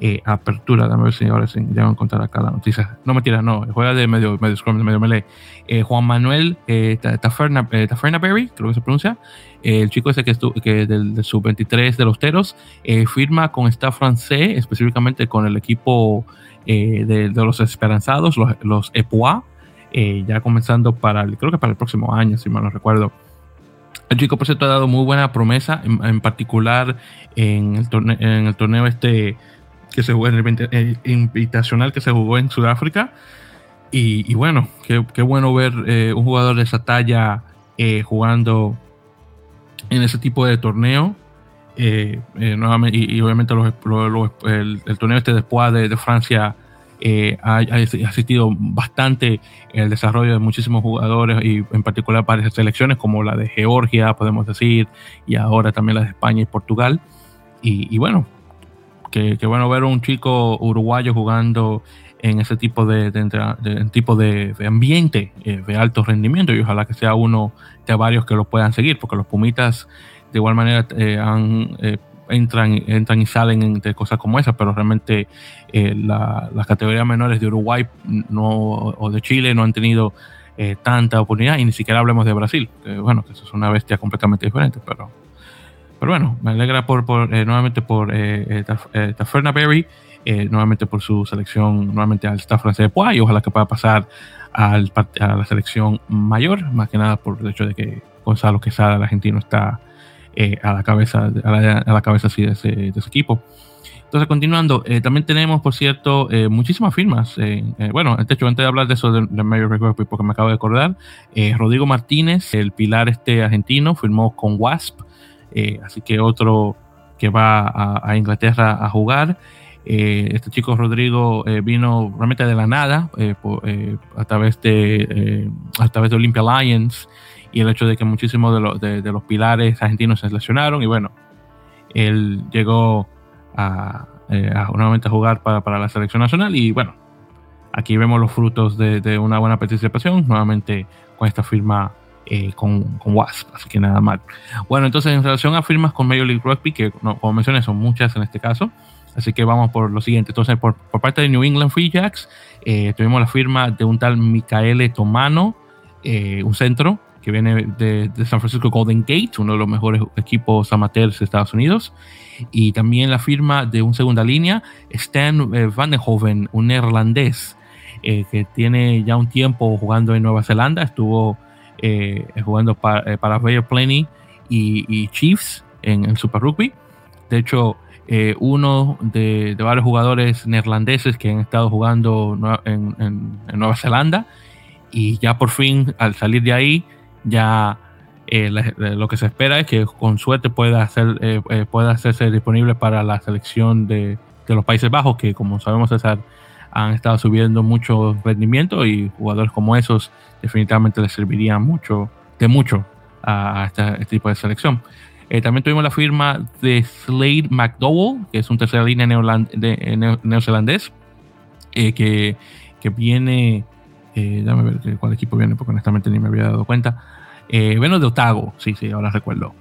eh, apertura. Dame ver si ahora sí, ya van a encontrar acá la noticia. No mentira, no, juega de medio, medio scrum, medio melee. Eh, Juan Manuel eh, Taferna, eh, Berry, creo que se pronuncia, el chico ese que, estuvo, que del, sub-23 de los Teros, firma con staff francés, específicamente con el equipo de, los esperanzados, los, los EPOA, ya comenzando para, creo que para el próximo año, si mal no recuerdo. El chico, por cierto, ha dado muy buena promesa, en, particular en el, torneo, en el torneo este que se jugó en el, invitacional que se jugó en Sudáfrica. Y, bueno, qué, bueno ver eh, un jugador de esa talla eh, jugando en ese tipo de torneo. Eh, nuevamente, y, obviamente el, torneo este después de, de Francia ha, asistido bastante el desarrollo de muchísimos jugadores y en particular varias selecciones como la de Georgia, podemos decir, y ahora también la de España y Portugal. y bueno, que, bueno ver un chico uruguayo jugando en ese tipo de, tipo de, ambiente eh, de alto rendimiento y ojalá que sea uno de varios que lo puedan seguir porque los Pumitas de igual manera eh, eh, entran, entran y salen de cosas como esas pero realmente las categorías menores de Uruguay no, o de Chile no han tenido tanta oportunidad y ni siquiera hablemos de Brasil que bueno que eso es una bestia completamente diferente pero pero bueno, me alegra por, eh, nuevamente por eh, eh, Taferna Berry, nuevamente por su selección, nuevamente al staff francés de Poix, y ojalá que pueda pasar al, a la selección mayor, más que nada por el hecho de que Gonzalo Quesada, el argentino, está a la cabeza, a la, cabeza así de ese, de ese equipo. Entonces, continuando, también tenemos, por cierto, muchísimas firmas. bueno, de hecho, antes de hablar de eso de, de Mario Rugby, porque me acabo de acordar, Rodrigo Martínez, el pilar este argentino, firmó con Wasp. Eh, así que otro que va a, Inglaterra a jugar. este chico Rodrigo vino realmente de la nada a través de a través de Olympia Lions y el hecho de que muchísimos de, los pilares argentinos se lesionaron y bueno, él llegó a, nuevamente a jugar para, para, la selección nacional y bueno, aquí vemos los frutos de una buena participación, nuevamente con esta firma eh, con, con, Wasp, así que nada mal. Bueno, entonces en relación a firmas con Major League Rugby, que como mencioné son muchas en este caso, así que vamos por lo siguiente. Entonces, por, por parte de New England Free Jacks, eh, tuvimos la firma de un tal Micaele Tomano, eh, un centro que viene de, de, San Francisco Golden Gate, uno de los mejores equipos amateurs de Estados Unidos, y también la firma de un segunda línea, Stan Van Hoven, un neerlandés que tiene ya un tiempo jugando en Nueva Zelanda, estuvo eh, jugando para, eh, para Plenty y, Chiefs en el Super Rugby. De hecho, eh, uno de, varios jugadores neerlandeses que han estado jugando en, Nueva Zelanda y ya por fin al salir de ahí ya lo que se espera es que con suerte pueda, hacer, pueda hacerse disponible para la selección de, de, los Países Bajos que como sabemos César han estado subiendo mucho rendimiento y jugadores como esos definitivamente les servirían mucho, de mucho a este, tipo de selección. Eh, también tuvimos la firma de Slade McDowell, que es un tercera línea de, neozelandés, eh, que, que, viene, eh, déjame ver cuál equipo viene, porque honestamente ni me había dado cuenta. Eh, bueno, de Otago, sí, sí, ahora recuerdo.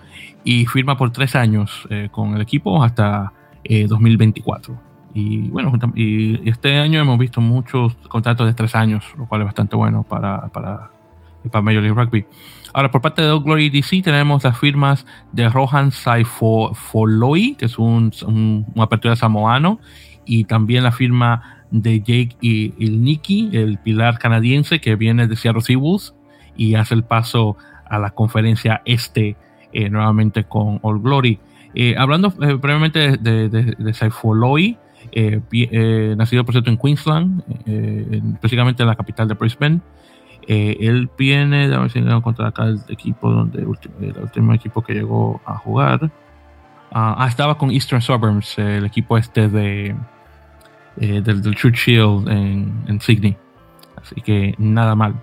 Y firma por tres años con el equipo hasta 2024. Y bueno, y este año hemos visto muchos contratos de tres años, lo cual es bastante bueno para, para, para Major League Rugby. Ahora, por parte de Old Glory DC, tenemos las firmas de Rohan Saifoloi, que es un, un, apertura samoano, y también la firma de Jake Ilniki, el pilar canadiense que viene de Seattle Seawolves y hace el paso a la conferencia este eh, nuevamente con Old Glory. Eh, hablando eh, brevemente de, de, de Saifoloi, eh, eh, nacido por cierto en Queensland, eh, específicamente en la capital de Brisbane. él viene, a ver si encontrar acá el equipo donde el último equipo que llegó a jugar. Ah, ah, estaba con Eastern Suburbs, el equipo este de del, del Churchill en, en Sydney. Así que nada mal.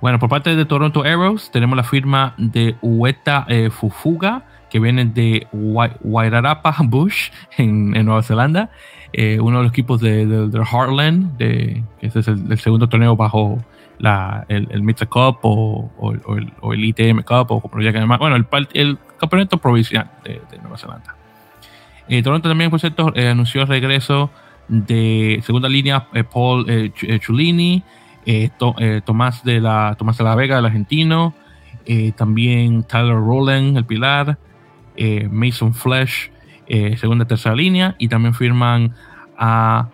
Bueno, por parte de Toronto Arrows tenemos la firma de Ueta Fufuga, que viene de Wairarapa Bush en, en Nueva Zelanda. Eh, uno de los equipos de, de, Heartland, ese es el, segundo torneo bajo la, el, el Cup o, o, el, o, el, ITM Cup o como ya que bueno, el, el campeonato provincial de, Nueva Zelanda. Eh, Toronto también, por cierto, eh, anunció el regreso de segunda línea Paul Chulini, Tomás, de la, Tomás de la Vega, el argentino, también Tyler Rowland, el pilar, Mason Flesh, eh, segunda y tercera línea, y también firman a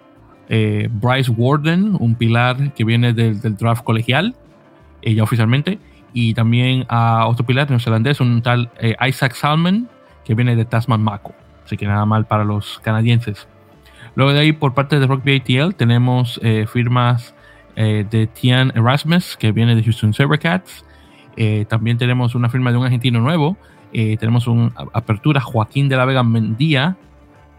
eh, Bryce Warden, un pilar que viene del, draft colegial, eh, ya oficialmente, y también a otro pilar neozelandés, un tal Isaac Salmon, que viene de Tasman Mako. Así que nada mal para los canadienses. Luego de ahí, por parte de Rugby ATL, tenemos firmas de Tian Erasmus, que viene de Houston Sabercats. también tenemos una firma de un argentino nuevo, eh, tenemos una apertura Joaquín de la Vega Mendía,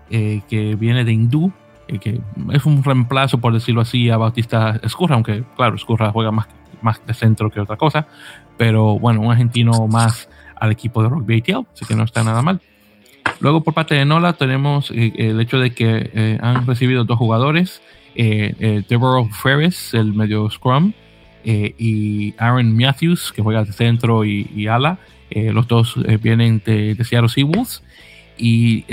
eh, que viene de Hindú, eh, que es un reemplazo, por decirlo así, a Bautista Escurra, aunque claro, Escurra juega más, más de centro que otra cosa, pero bueno, un argentino más al equipo de Rugby ATL, así que no está nada mal. Luego por parte de Nola tenemos el hecho de que han recibido dos jugadores, Deborah Ferris, el medio scrum, y Aaron Matthews, que juega de centro y, y ala, eh, los dos eh, vienen de, Seattle Seawolves y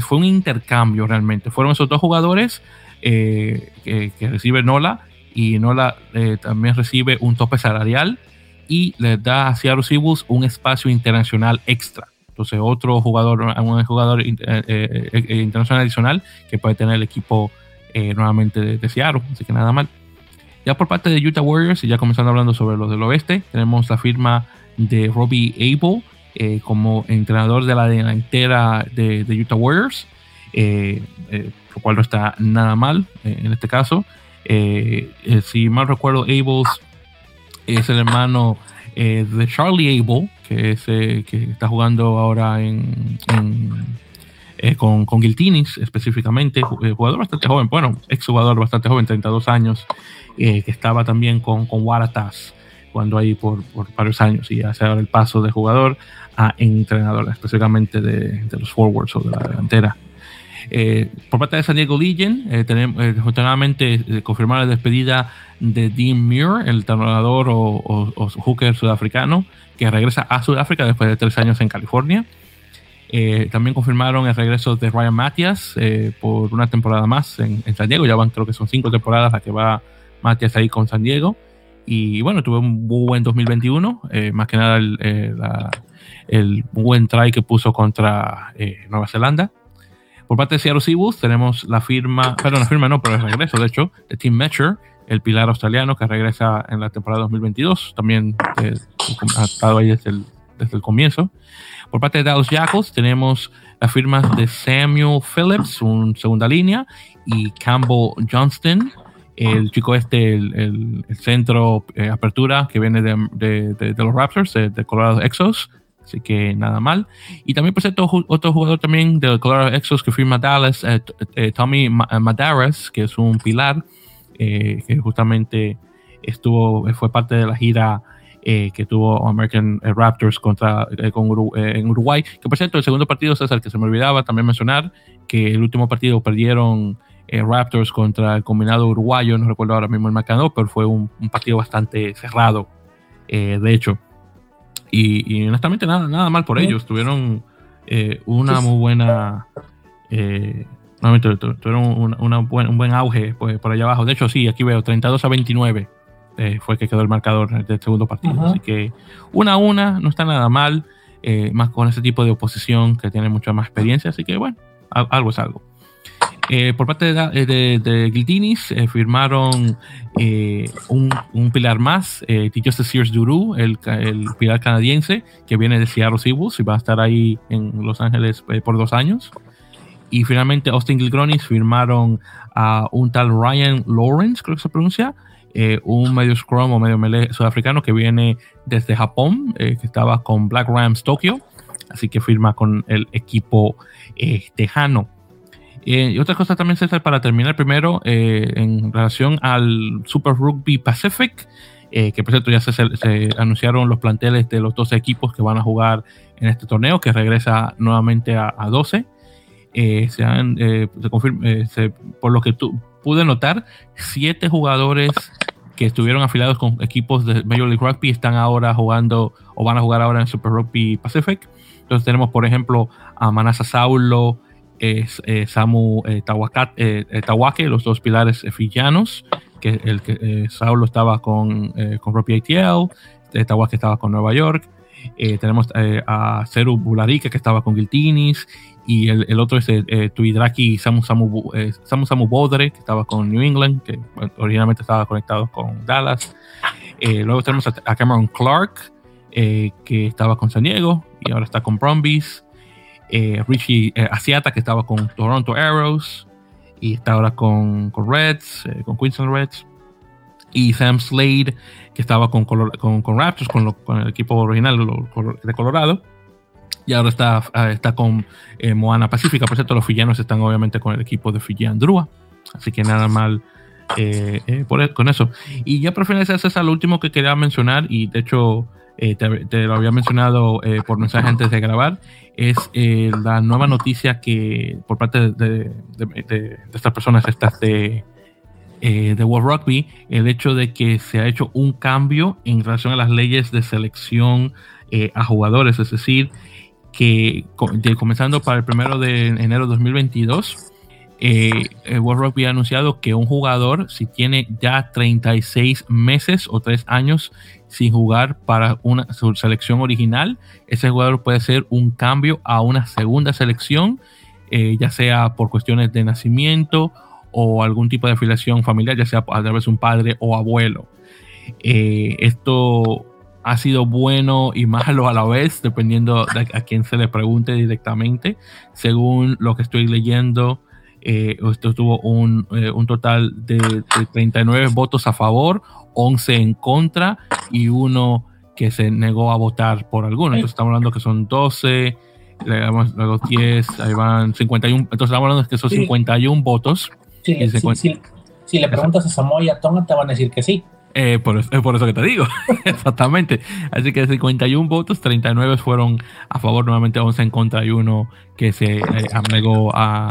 fue un intercambio realmente. Fueron esos dos jugadores eh, que, recibe Nola y Nola también recibe un tope salarial y le da a Seattle Seawolves un espacio internacional extra. Entonces otro jugador, un jugador internacional adicional que puede tener el equipo nuevamente de, de Seattle. Así que nada mal. Ya por parte de Utah Warriors, y ya comenzando hablando sobre los del oeste, tenemos la firma de Robbie Abel eh, como entrenador de la delantera de, de Utah Warriors, eh, eh, lo cual no está nada mal en este caso. si mal recuerdo, Abel es el hermano de Charlie Abel, que, es, que está jugando ahora en, con, con Giltinis específicamente, jugador bastante joven, bueno, ex jugador bastante joven, 32 años, que estaba también con, con Waratahs cuando ahí por, por, varios años y hace ahora el paso de jugador a entrenador, específicamente de, de los forwards o de la delantera. Eh, por parte de San Diego Legion, eh, tenemos eh, afortunadamente confirmar la despedida de Dean Muir, el entrenador o, o, hooker sudafricano, que regresa a Sudáfrica después de tres años en California. también confirmaron el regreso de Ryan Mathias por una temporada más en, en, San Diego. Ya van, creo que son cinco temporadas las que va Mathias ahí con San Diego. Y bueno, tuve un buen 2021, más que nada el, el buen try que puso contra Nueva Zelanda. Por parte de Seattle Seahawks tenemos la firma, perdón, la firma no, pero el regreso, de hecho, de Tim Metcher, el pilar australiano que regresa en la temporada 2022, también eh, ha estado ahí desde el, desde el comienzo. Por parte de Dallas Jackals tenemos las firmas de Samuel Phillips, un segunda línea, y Campbell Johnston, el chico este, el, el, centro eh, apertura que viene de, de, de, los Raptors, de, Colorado Exos, Así que nada mal. Y también cierto, otro jugador también de Colorado Exos que firma Dallas, eh, eh, Tommy Madaras, que es un pilar, que justamente estuvo, fue parte de la gira que tuvo American Raptors contra, con en Uruguay. Que por cierto, el segundo partido, César, que se me olvidaba también mencionar, que el último partido perdieron Raptors contra el combinado uruguayo, no recuerdo ahora mismo el marcador, pero fue un, un partido bastante cerrado, de hecho. Y, honestamente nada, nada mal por ellos. Tuvieron eh, una muy buena... Eh, tuvieron un buen auge pues, por allá abajo. De hecho, sí, aquí veo 32 a 29 eh, fue que quedó el marcador del segundo partido. Así que una a una no está nada mal, más con ese tipo de oposición que tiene mucha más experiencia. Así que bueno, algo es algo. Eh, por parte de, eh, de, Gildinis eh, firmaron un, un, pilar más, eh, Sears Duru, el, el, pilar canadiense que viene de Seattle Seahawks y va a estar ahí en Los Ángeles por dos años. Y finalmente Austin Gilgronis firmaron a un tal Ryan Lawrence, creo que se pronuncia, un medio scrum o medio melee sudafricano que viene desde Japón, que estaba con Black Rams Tokyo, así que firma con el equipo tejano. Eh, y otra cosa también, César, para terminar primero, eh, en relación al Super Rugby Pacific, eh, que por cierto ya se, anunciaron los planteles de los 12 equipos que van a jugar en este torneo, que regresa nuevamente a, 12. se han, se por lo que tú, pude notar, siete jugadores que estuvieron afiliados con equipos de Major League Rugby están ahora jugando o van a jugar ahora en Super Rugby Pacific. Entonces tenemos, por ejemplo, a Manasa Saulo, es eh, Samu eh, eh, Tawake, los dos pilares fijianos, que el que Saulo estaba con, con Robbie ATL, estaba con Nueva York. tenemos a Ceru Bularika que estaba con Giltinis y el, otro es Tuidraki Samu Samu, Samu Samu Bodre que estaba con New England, que originalmente estaba conectado con Dallas. luego tenemos a, Cameron Clark que estaba con San Diego y ahora está con Brumbies. Eh, Richie eh, Asiata, que estaba con Toronto Arrows y está ahora con, con Reds, eh, con Queensland Reds. Y Sam Slade, que estaba con, con, con Raptors, con, el equipo original de Colorado. Y ahora está, está con Moana Pacífica. Por cierto, los fillanos están obviamente con el equipo de Fijian Drua. Así que nada mal por, e, con eso. Y ya por finalizar, ese es lo último que quería mencionar. Y de hecho, te, lo había mencionado por mensaje antes de grabar es eh, la nueva noticia que por parte de, estas personas, estas de, eh, de World Rugby, el hecho de que se ha hecho un cambio en relación a las leyes de selección eh, a jugadores, es decir, que comenzando para el primero de enero de 2022, World Rugby ha anunciado que un jugador, si tiene ya 36 meses o 3 años sin jugar para una su selección original, ese jugador puede ser un cambio a una segunda selección, eh, ya sea por cuestiones de nacimiento o algún tipo de afiliación familiar, ya sea a través de un padre o abuelo. Eh, esto ha sido bueno y malo a la vez, dependiendo de a quién se le pregunte directamente. Según lo que estoy leyendo, eh, esto tuvo un, un total de, de, 39 votos a favor, 11 en contra y uno que se negó a votar por alguno. Entonces estamos hablando que son 12, le damos luego 10, ahí van 51, entonces estamos hablando de que son 51 votos. Sí, si le preguntas a Samoa y a Tonga te van a decir que sí. Eh, por, es por eso que te digo, exactamente. Así que 51 votos, 39 fueron a favor, nuevamente 11 en contra y uno que se eh, negó a,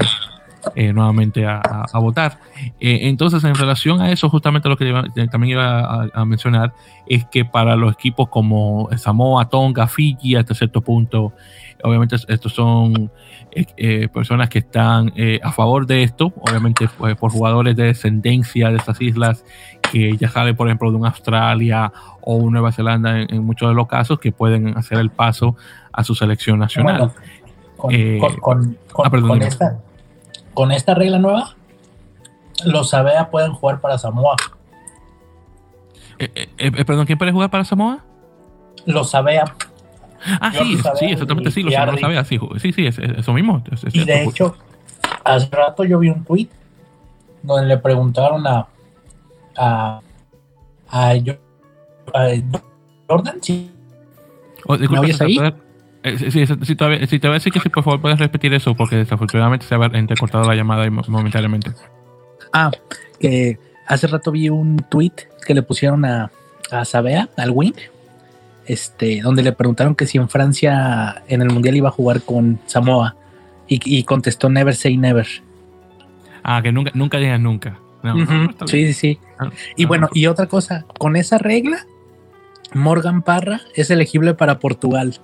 eh, nuevamente a, votar. Eh, entonces, en relación a eso, justamente lo que también iba a, mencionar es que para los equipos como Samoa, Tonga, Fiji, hasta cierto punto, obviamente estos son eh, personas que están a favor de esto, obviamente pues, por jugadores de descendencia de estas islas que ya salen, por ejemplo, de una Australia o Nueva Zelanda en, muchos de los casos, que pueden hacer el paso a su selección nacional. con, ah, esta, con esta regla nueva, los Sabea pueden jugar para Samoa. Eh, eh, eh, perdón, ¿quién puede jugar para Samoa? Los Sabea. Ah, sí, sí, exactamente, sí, los Sabea, sí, sí, sí, es, eso mismo. y de hecho, hace rato yo vi un tweet donde le preguntaron a a, a, Jordan, sí. Oh, ¿Me oyes ahí? Eh, sí, sí, todavía, sí, te voy a decir que si por favor puedes repetir eso, porque desafortunadamente se ha entrecortado la llamada momentáneamente. Ah, que hace rato vi un tweet que le pusieron a, a Sabea, al Wing, este, donde le preguntaron que si en Francia en el Mundial iba a jugar con Samoa y, contestó Never say never. Ah, que nunca, nunca digas nunca. sí, sí, sí. Ah, y ah, bueno, y otra cosa, con esa regla, Morgan Parra es elegible para Portugal.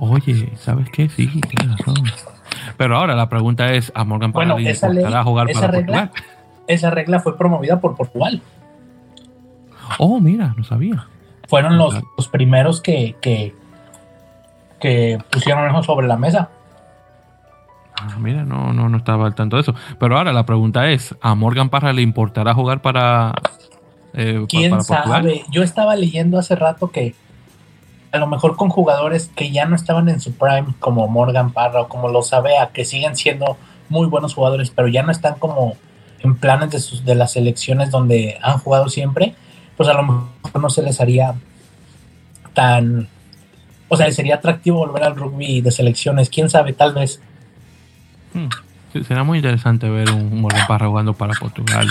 Oye, ¿sabes qué? Sí, tienes razón. Pero ahora la pregunta es, ¿a Morgan Parra bueno, le jugar para Portugal? Esa regla fue promovida por Portugal. Oh, mira, no sabía. Fueron los, primeros que, que, que pusieron eso sobre la mesa. Ah, mira, no, no, no estaba al tanto de eso. Pero ahora la pregunta es, ¿a Morgan Parra le importará jugar para... Eh, ¿Quién sabe? Yo estaba leyendo hace rato que a lo mejor con jugadores que ya no estaban en su prime, como Morgan Parra o como lo Sabea, que siguen siendo muy buenos jugadores, pero ya no están como en planes de, sus, de las selecciones donde han jugado siempre, pues a lo mejor no se les haría tan, o sea, sería atractivo volver al rugby de selecciones, quién sabe, tal vez. Hmm. será muy interesante ver un Morgan Parra jugando para Portugal.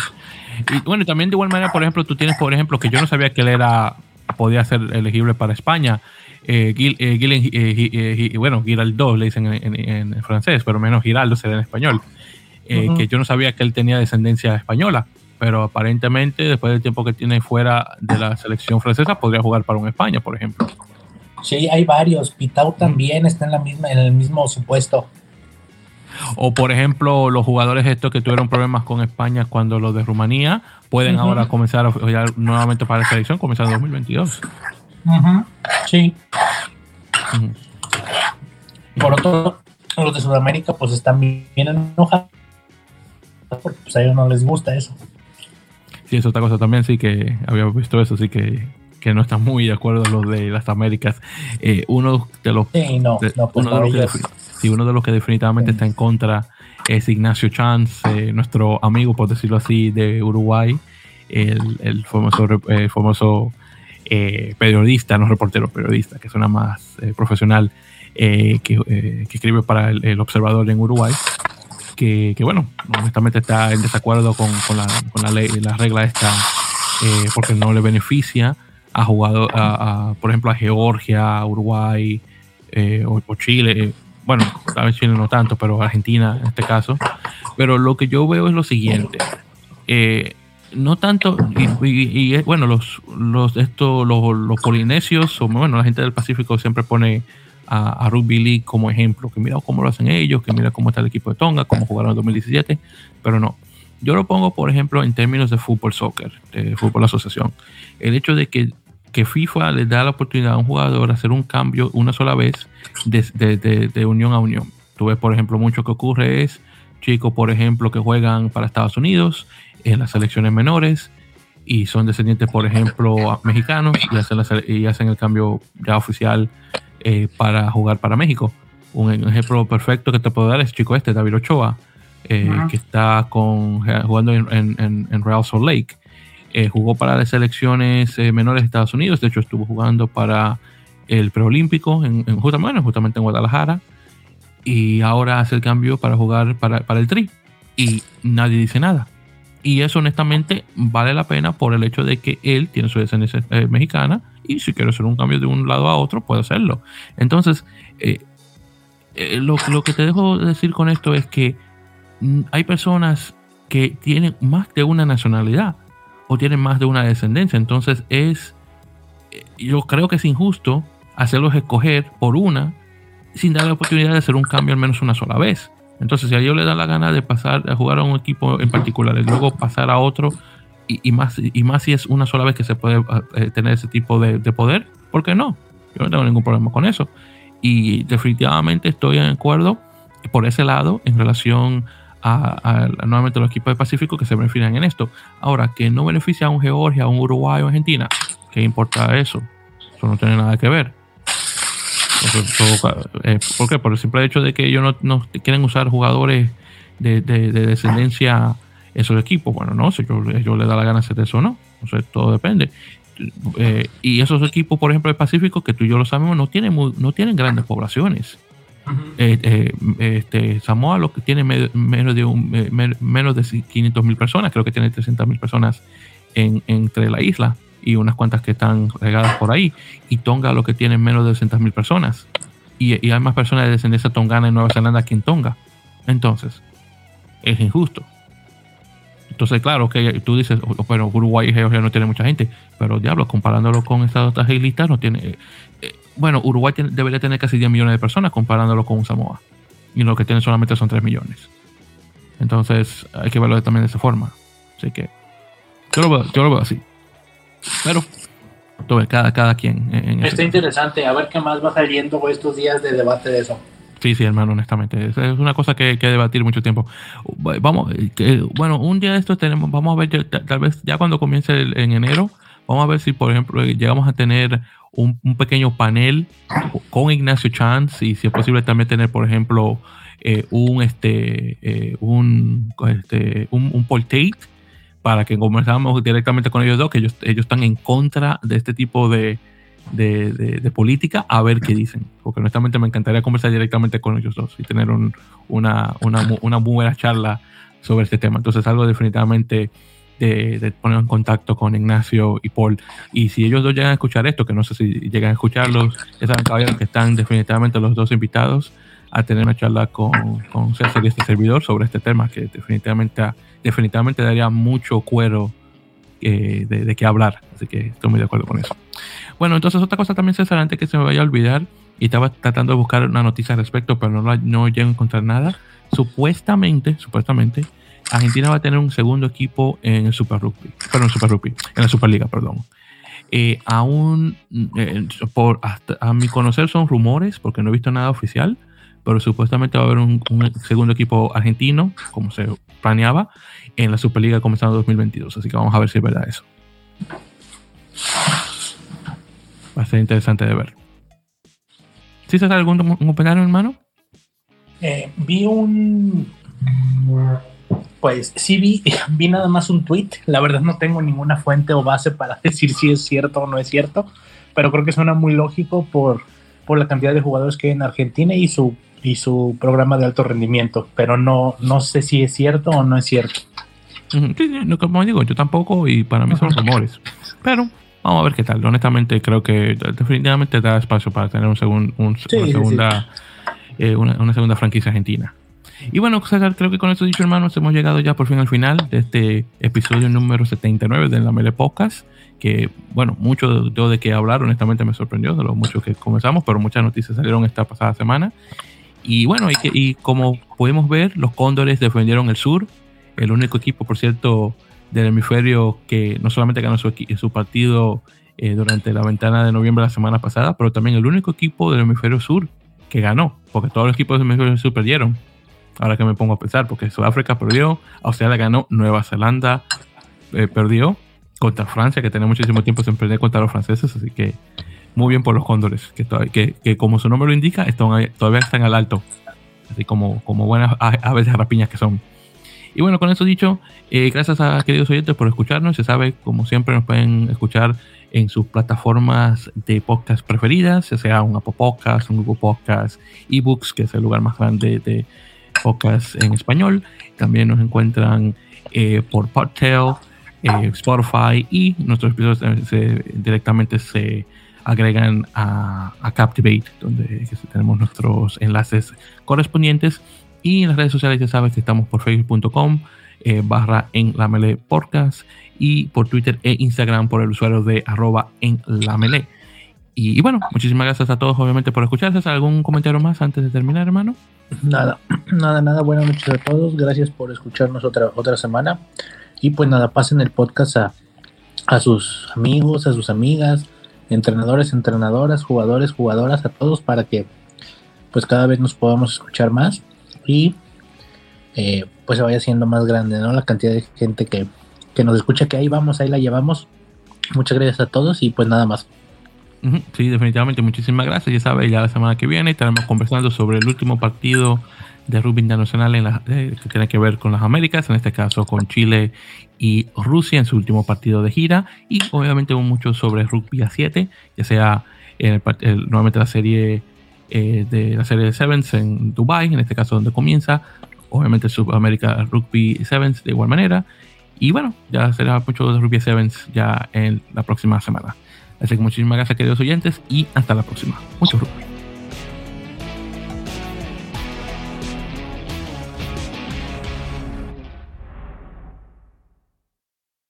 Y bueno, también de igual manera, por ejemplo, tú tienes, por ejemplo, que yo no sabía que él era podía ser elegible para España. Eh, Gil, eh, eh, bueno, Giraldo le dicen en, francés, pero menos Giraldo será en español. Que yo no sabía que él tenía descendencia española, pero aparentemente después del tiempo que tiene fuera de la selección francesa podría jugar para un España, por ejemplo. Sí, hay varios. Pitau también está en, la misma, en el mismo supuesto. O por ejemplo, los jugadores estos que tuvieron problemas con España cuando los de Rumanía pueden ahora comenzar a jugar nuevamente para la selección, comenzar en 2022. Sí. Por otro, los de Sudamérica pues están bien enojados porque pues a ellos no les gusta eso. Sí, es otra cosa también, sí que había visto eso, sí que, que no están muy de acuerdo los de las Américas. Eh, uno de los, sí, no, no, pues uno de los que, Sí, uno de los que definitivamente está en contra es Ignacio Chance, eh, nuestro amigo, por decirlo así, de Uruguay, el, famoso, eh, famoso eh, periodista, no reportero, periodista, que suena más profesional, que, escribe para el, Observador en Uruguay. Que, bueno, honestamente está en desacuerdo con, la, con la, ley, la regla esta, porque no le beneficia a jugadores, a, por ejemplo, a Georgia, Uruguay o Chile, bueno, a Chile no tanto, pero Argentina en este caso. Pero lo que yo veo es lo siguiente. Eh, no tanto, y, bueno, los, los, esto, los, polinesios, o bueno, la gente del Pacífico siempre pone a, Rugby League como ejemplo, que mira cómo lo hacen ellos, que mira cómo está el equipo de Tonga, cómo jugaron en 2017, pero no. Yo lo pongo, por ejemplo, en términos de fútbol soccer, de fútbol asociación. El hecho de que que FIFA le da la oportunidad a un jugador hacer un cambio una sola vez de, unión a unión. Tú ves, por ejemplo, mucho que ocurre es chicos, por ejemplo, que juegan para Estados Unidos en las selecciones menores y son descendientes, por ejemplo, mexicanos y hacen, y hacen el cambio ya oficial eh, para jugar para México. Un ejemplo perfecto que te puedo dar es chico este, David Ochoa, eh, que está con, jugando en, en Real Salt Lake eh, jugó para las selecciones eh, menores de Estados Unidos, de hecho estuvo jugando para el preolímpico en, en, justamente, en Guadalajara. Y ahora hace el cambio para jugar para, el Tri. Y nadie dice nada. Y eso honestamente vale la pena por el hecho de que él tiene su descendencia eh, mexicana. Y si quiere hacer un cambio de un lado a otro puede hacerlo. Entonces, lo, lo, que te dejo decir con esto es que hay personas que tienen más de una nacionalidad o tienen más de una descendencia. Entonces es, yo creo que es injusto hacerlos escoger por una sin dar la oportunidad de hacer un cambio al menos una sola vez. Entonces, si a ellos le da la gana de pasar a jugar a un equipo en particular y luego pasar a otro, y, más, y más si es una sola vez que se puede eh, tener ese tipo de, de, poder, ¿por qué no? Yo no tengo ningún problema con eso. Y definitivamente estoy en acuerdo por ese lado en relación a, nuevamente los equipos de Pacífico que se benefician en esto. Ahora, que no beneficia a un Georgia, a un Uruguay o Argentina, ¿qué importa eso? Eso no tiene nada que ver. Eh, ¿Por qué? Por el simple hecho de que ellos no, quieren usar jugadores de, de, de, descendencia esos equipos. Bueno, no, si ellos, ellos les da la gana hacer eso o no. Sea, todo depende. Eh, y esos equipos, por ejemplo, del Pacífico, que tú y yo lo sabemos, no tienen, muy, no tienen grandes poblaciones. -huh. eh, este, Samoa lo que tiene menos de un, menos de 500 mil personas, creo que tiene 300 mil personas en, entre la isla y unas cuantas que están regadas por ahí. Y Tonga lo que tiene menos de 200 mil personas. Y, hay más personas de descendencia tongana en Nueva Zelanda que en Tonga. Entonces, es injusto. Entonces, claro, que tú dices, bueno, Uruguay y Georgia no tiene mucha gente, pero diablo, comparándolo con estas otras islitas, no tiene. Eh, eh, bueno, Uruguay debería tener casi 10 millones de personas comparándolo con Samoa. Y lo que tiene solamente son 3 millones. Entonces, hay que verlo también de esa forma. Así que, yo lo veo, yo lo veo así. Pero, todo, cada, cada quien. En Está interesante, a ver qué más va saliendo estos días de debate de eso. Sí, sí, hermano, honestamente. Es, una cosa que hay que debatir mucho tiempo. Vamos, que, bueno, un día de estos tenemos, vamos a ver, tal vez ya cuando comience el, en enero, vamos a ver si, por ejemplo, llegamos a tener un, pequeño panel con Ignacio Chance y si es posible también tener, por ejemplo, eh, un, este, eh, un, este, un, un Tate para que conversamos directamente con ellos dos, que ellos, ellos están en contra de este tipo de, de, de, de, política a ver qué dicen. Porque honestamente me encantaría conversar directamente con ellos dos y tener un, una, una, una, muy buena charla sobre este tema. Entonces algo definitivamente de, de, poner en contacto con Ignacio y Paul. Y si ellos dos llegan a escuchar esto, que no sé si llegan a escucharlos, ya saben caballeros que están definitivamente los dos invitados a tener una charla con, con César y este servidor sobre este tema que definitivamente, definitivamente daría mucho cuero eh, de, de qué hablar. Así que estoy muy de acuerdo con eso. Bueno, entonces otra cosa también, César, antes que se me vaya a olvidar, y estaba tratando de buscar una noticia al respecto, pero no, no llego a encontrar nada. Supuestamente, supuestamente, Argentina va a tener un segundo equipo en el Super Rugby, perdón, Super Rugby, en la Superliga, perdón. Eh, aún, eh, por, a mi conocer, son rumores, porque no he visto nada oficial, pero supuestamente va a haber un, un, segundo equipo argentino, como se planeaba, en la Superliga comenzando 2022. Así que vamos a ver si es verdad eso. Va a ser interesante de ver. ¿Sí se algún comentario, hermano? Eh, vi un. Pues sí, vi, vi nada más un tweet. La verdad, no tengo ninguna fuente o base para decir si es cierto o no es cierto. Pero creo que suena muy lógico por, por la cantidad de jugadores que hay en Argentina y su, y su programa de alto rendimiento. Pero no, no sé si es cierto o no es cierto. Sí, sí, como digo, yo tampoco, y para mí son rumores. Pero Vamos a ver qué tal. Honestamente, creo que definitivamente da espacio para tener un segun, un, sí, una, segunda. Eh, una, una, segunda franquicia argentina. Y bueno, César, creo que con esto dicho, hermanos, hemos llegado ya por fin al final de este episodio número 79 de la Mele Podcast. Que, bueno, mucho de, de qué hablar, honestamente me sorprendió de lo mucho que comenzamos, pero muchas noticias salieron esta pasada semana. Y bueno, y, que, y como podemos ver, los Cóndores defendieron el sur. El único equipo, por cierto, del hemisferio que no solamente ganó su, su partido eh, durante la ventana de noviembre de la semana pasada, pero también el único equipo del hemisferio sur que ganó, porque todos los equipos del hemisferio sur perdieron. Ahora que me pongo a pensar, porque Sudáfrica perdió, Australia ganó, Nueva Zelanda eh, perdió contra Francia, que tenía muchísimo tiempo sin perder contra los franceses, así que muy bien por los cóndores, que, que, que como su nombre lo indica, están, todavía están al alto, así como, como buenas aves de rapiñas que son. Y bueno, con eso dicho, eh, gracias a queridos oyentes por escucharnos. Se sabe, como siempre, nos pueden escuchar en sus plataformas de podcast preferidas, ya sea un Apple Podcast, un Google Podcast, eBooks, que es el lugar más grande de podcast en español. También nos encuentran eh, por Podtail, eh, Spotify y nuestros episodios directamente se agregan a, Captivate, donde tenemos nuestros enlaces correspondientes. Y en las redes sociales ya sabes que estamos por facebook.com eh, barra en la Mele Podcast y por Twitter e Instagram por el usuario de arroba en la Mele. Y, bueno, muchísimas gracias a todos obviamente por escucharse. ¿Algún comentario más antes de terminar, hermano? Nada, nada, nada. Buenas noches a todos. Gracias por escucharnos otra, otra semana. Y pues nada, pasen el podcast a, a sus amigos, a sus amigas, entrenadores, entrenadoras, jugadores, jugadoras, a todos para que pues cada vez nos podamos escuchar más y eh, pues se vaya siendo más grande, ¿no? La cantidad de gente que, que nos escucha, que ahí vamos, ahí la llevamos. Muchas gracias a todos y pues nada más. Sí, definitivamente, muchísimas gracias. Ya sabes, ya la semana que viene estaremos conversando sobre el último partido de rugby internacional en la, eh, que tiene que ver con las Américas, en este caso con Chile y Rusia en su último partido de gira, y obviamente mucho sobre rugby a 7, ya sea el, nuevamente la serie eh, de la serie de Sevens en Dubai, en este caso donde comienza, obviamente Sudamérica Rugby Sevens de igual manera, y bueno, ya será mucho de Rugby Sevens ya en la próxima semana. Así que muchísimas gracias queridos oyentes y hasta la próxima. Mucho rugby.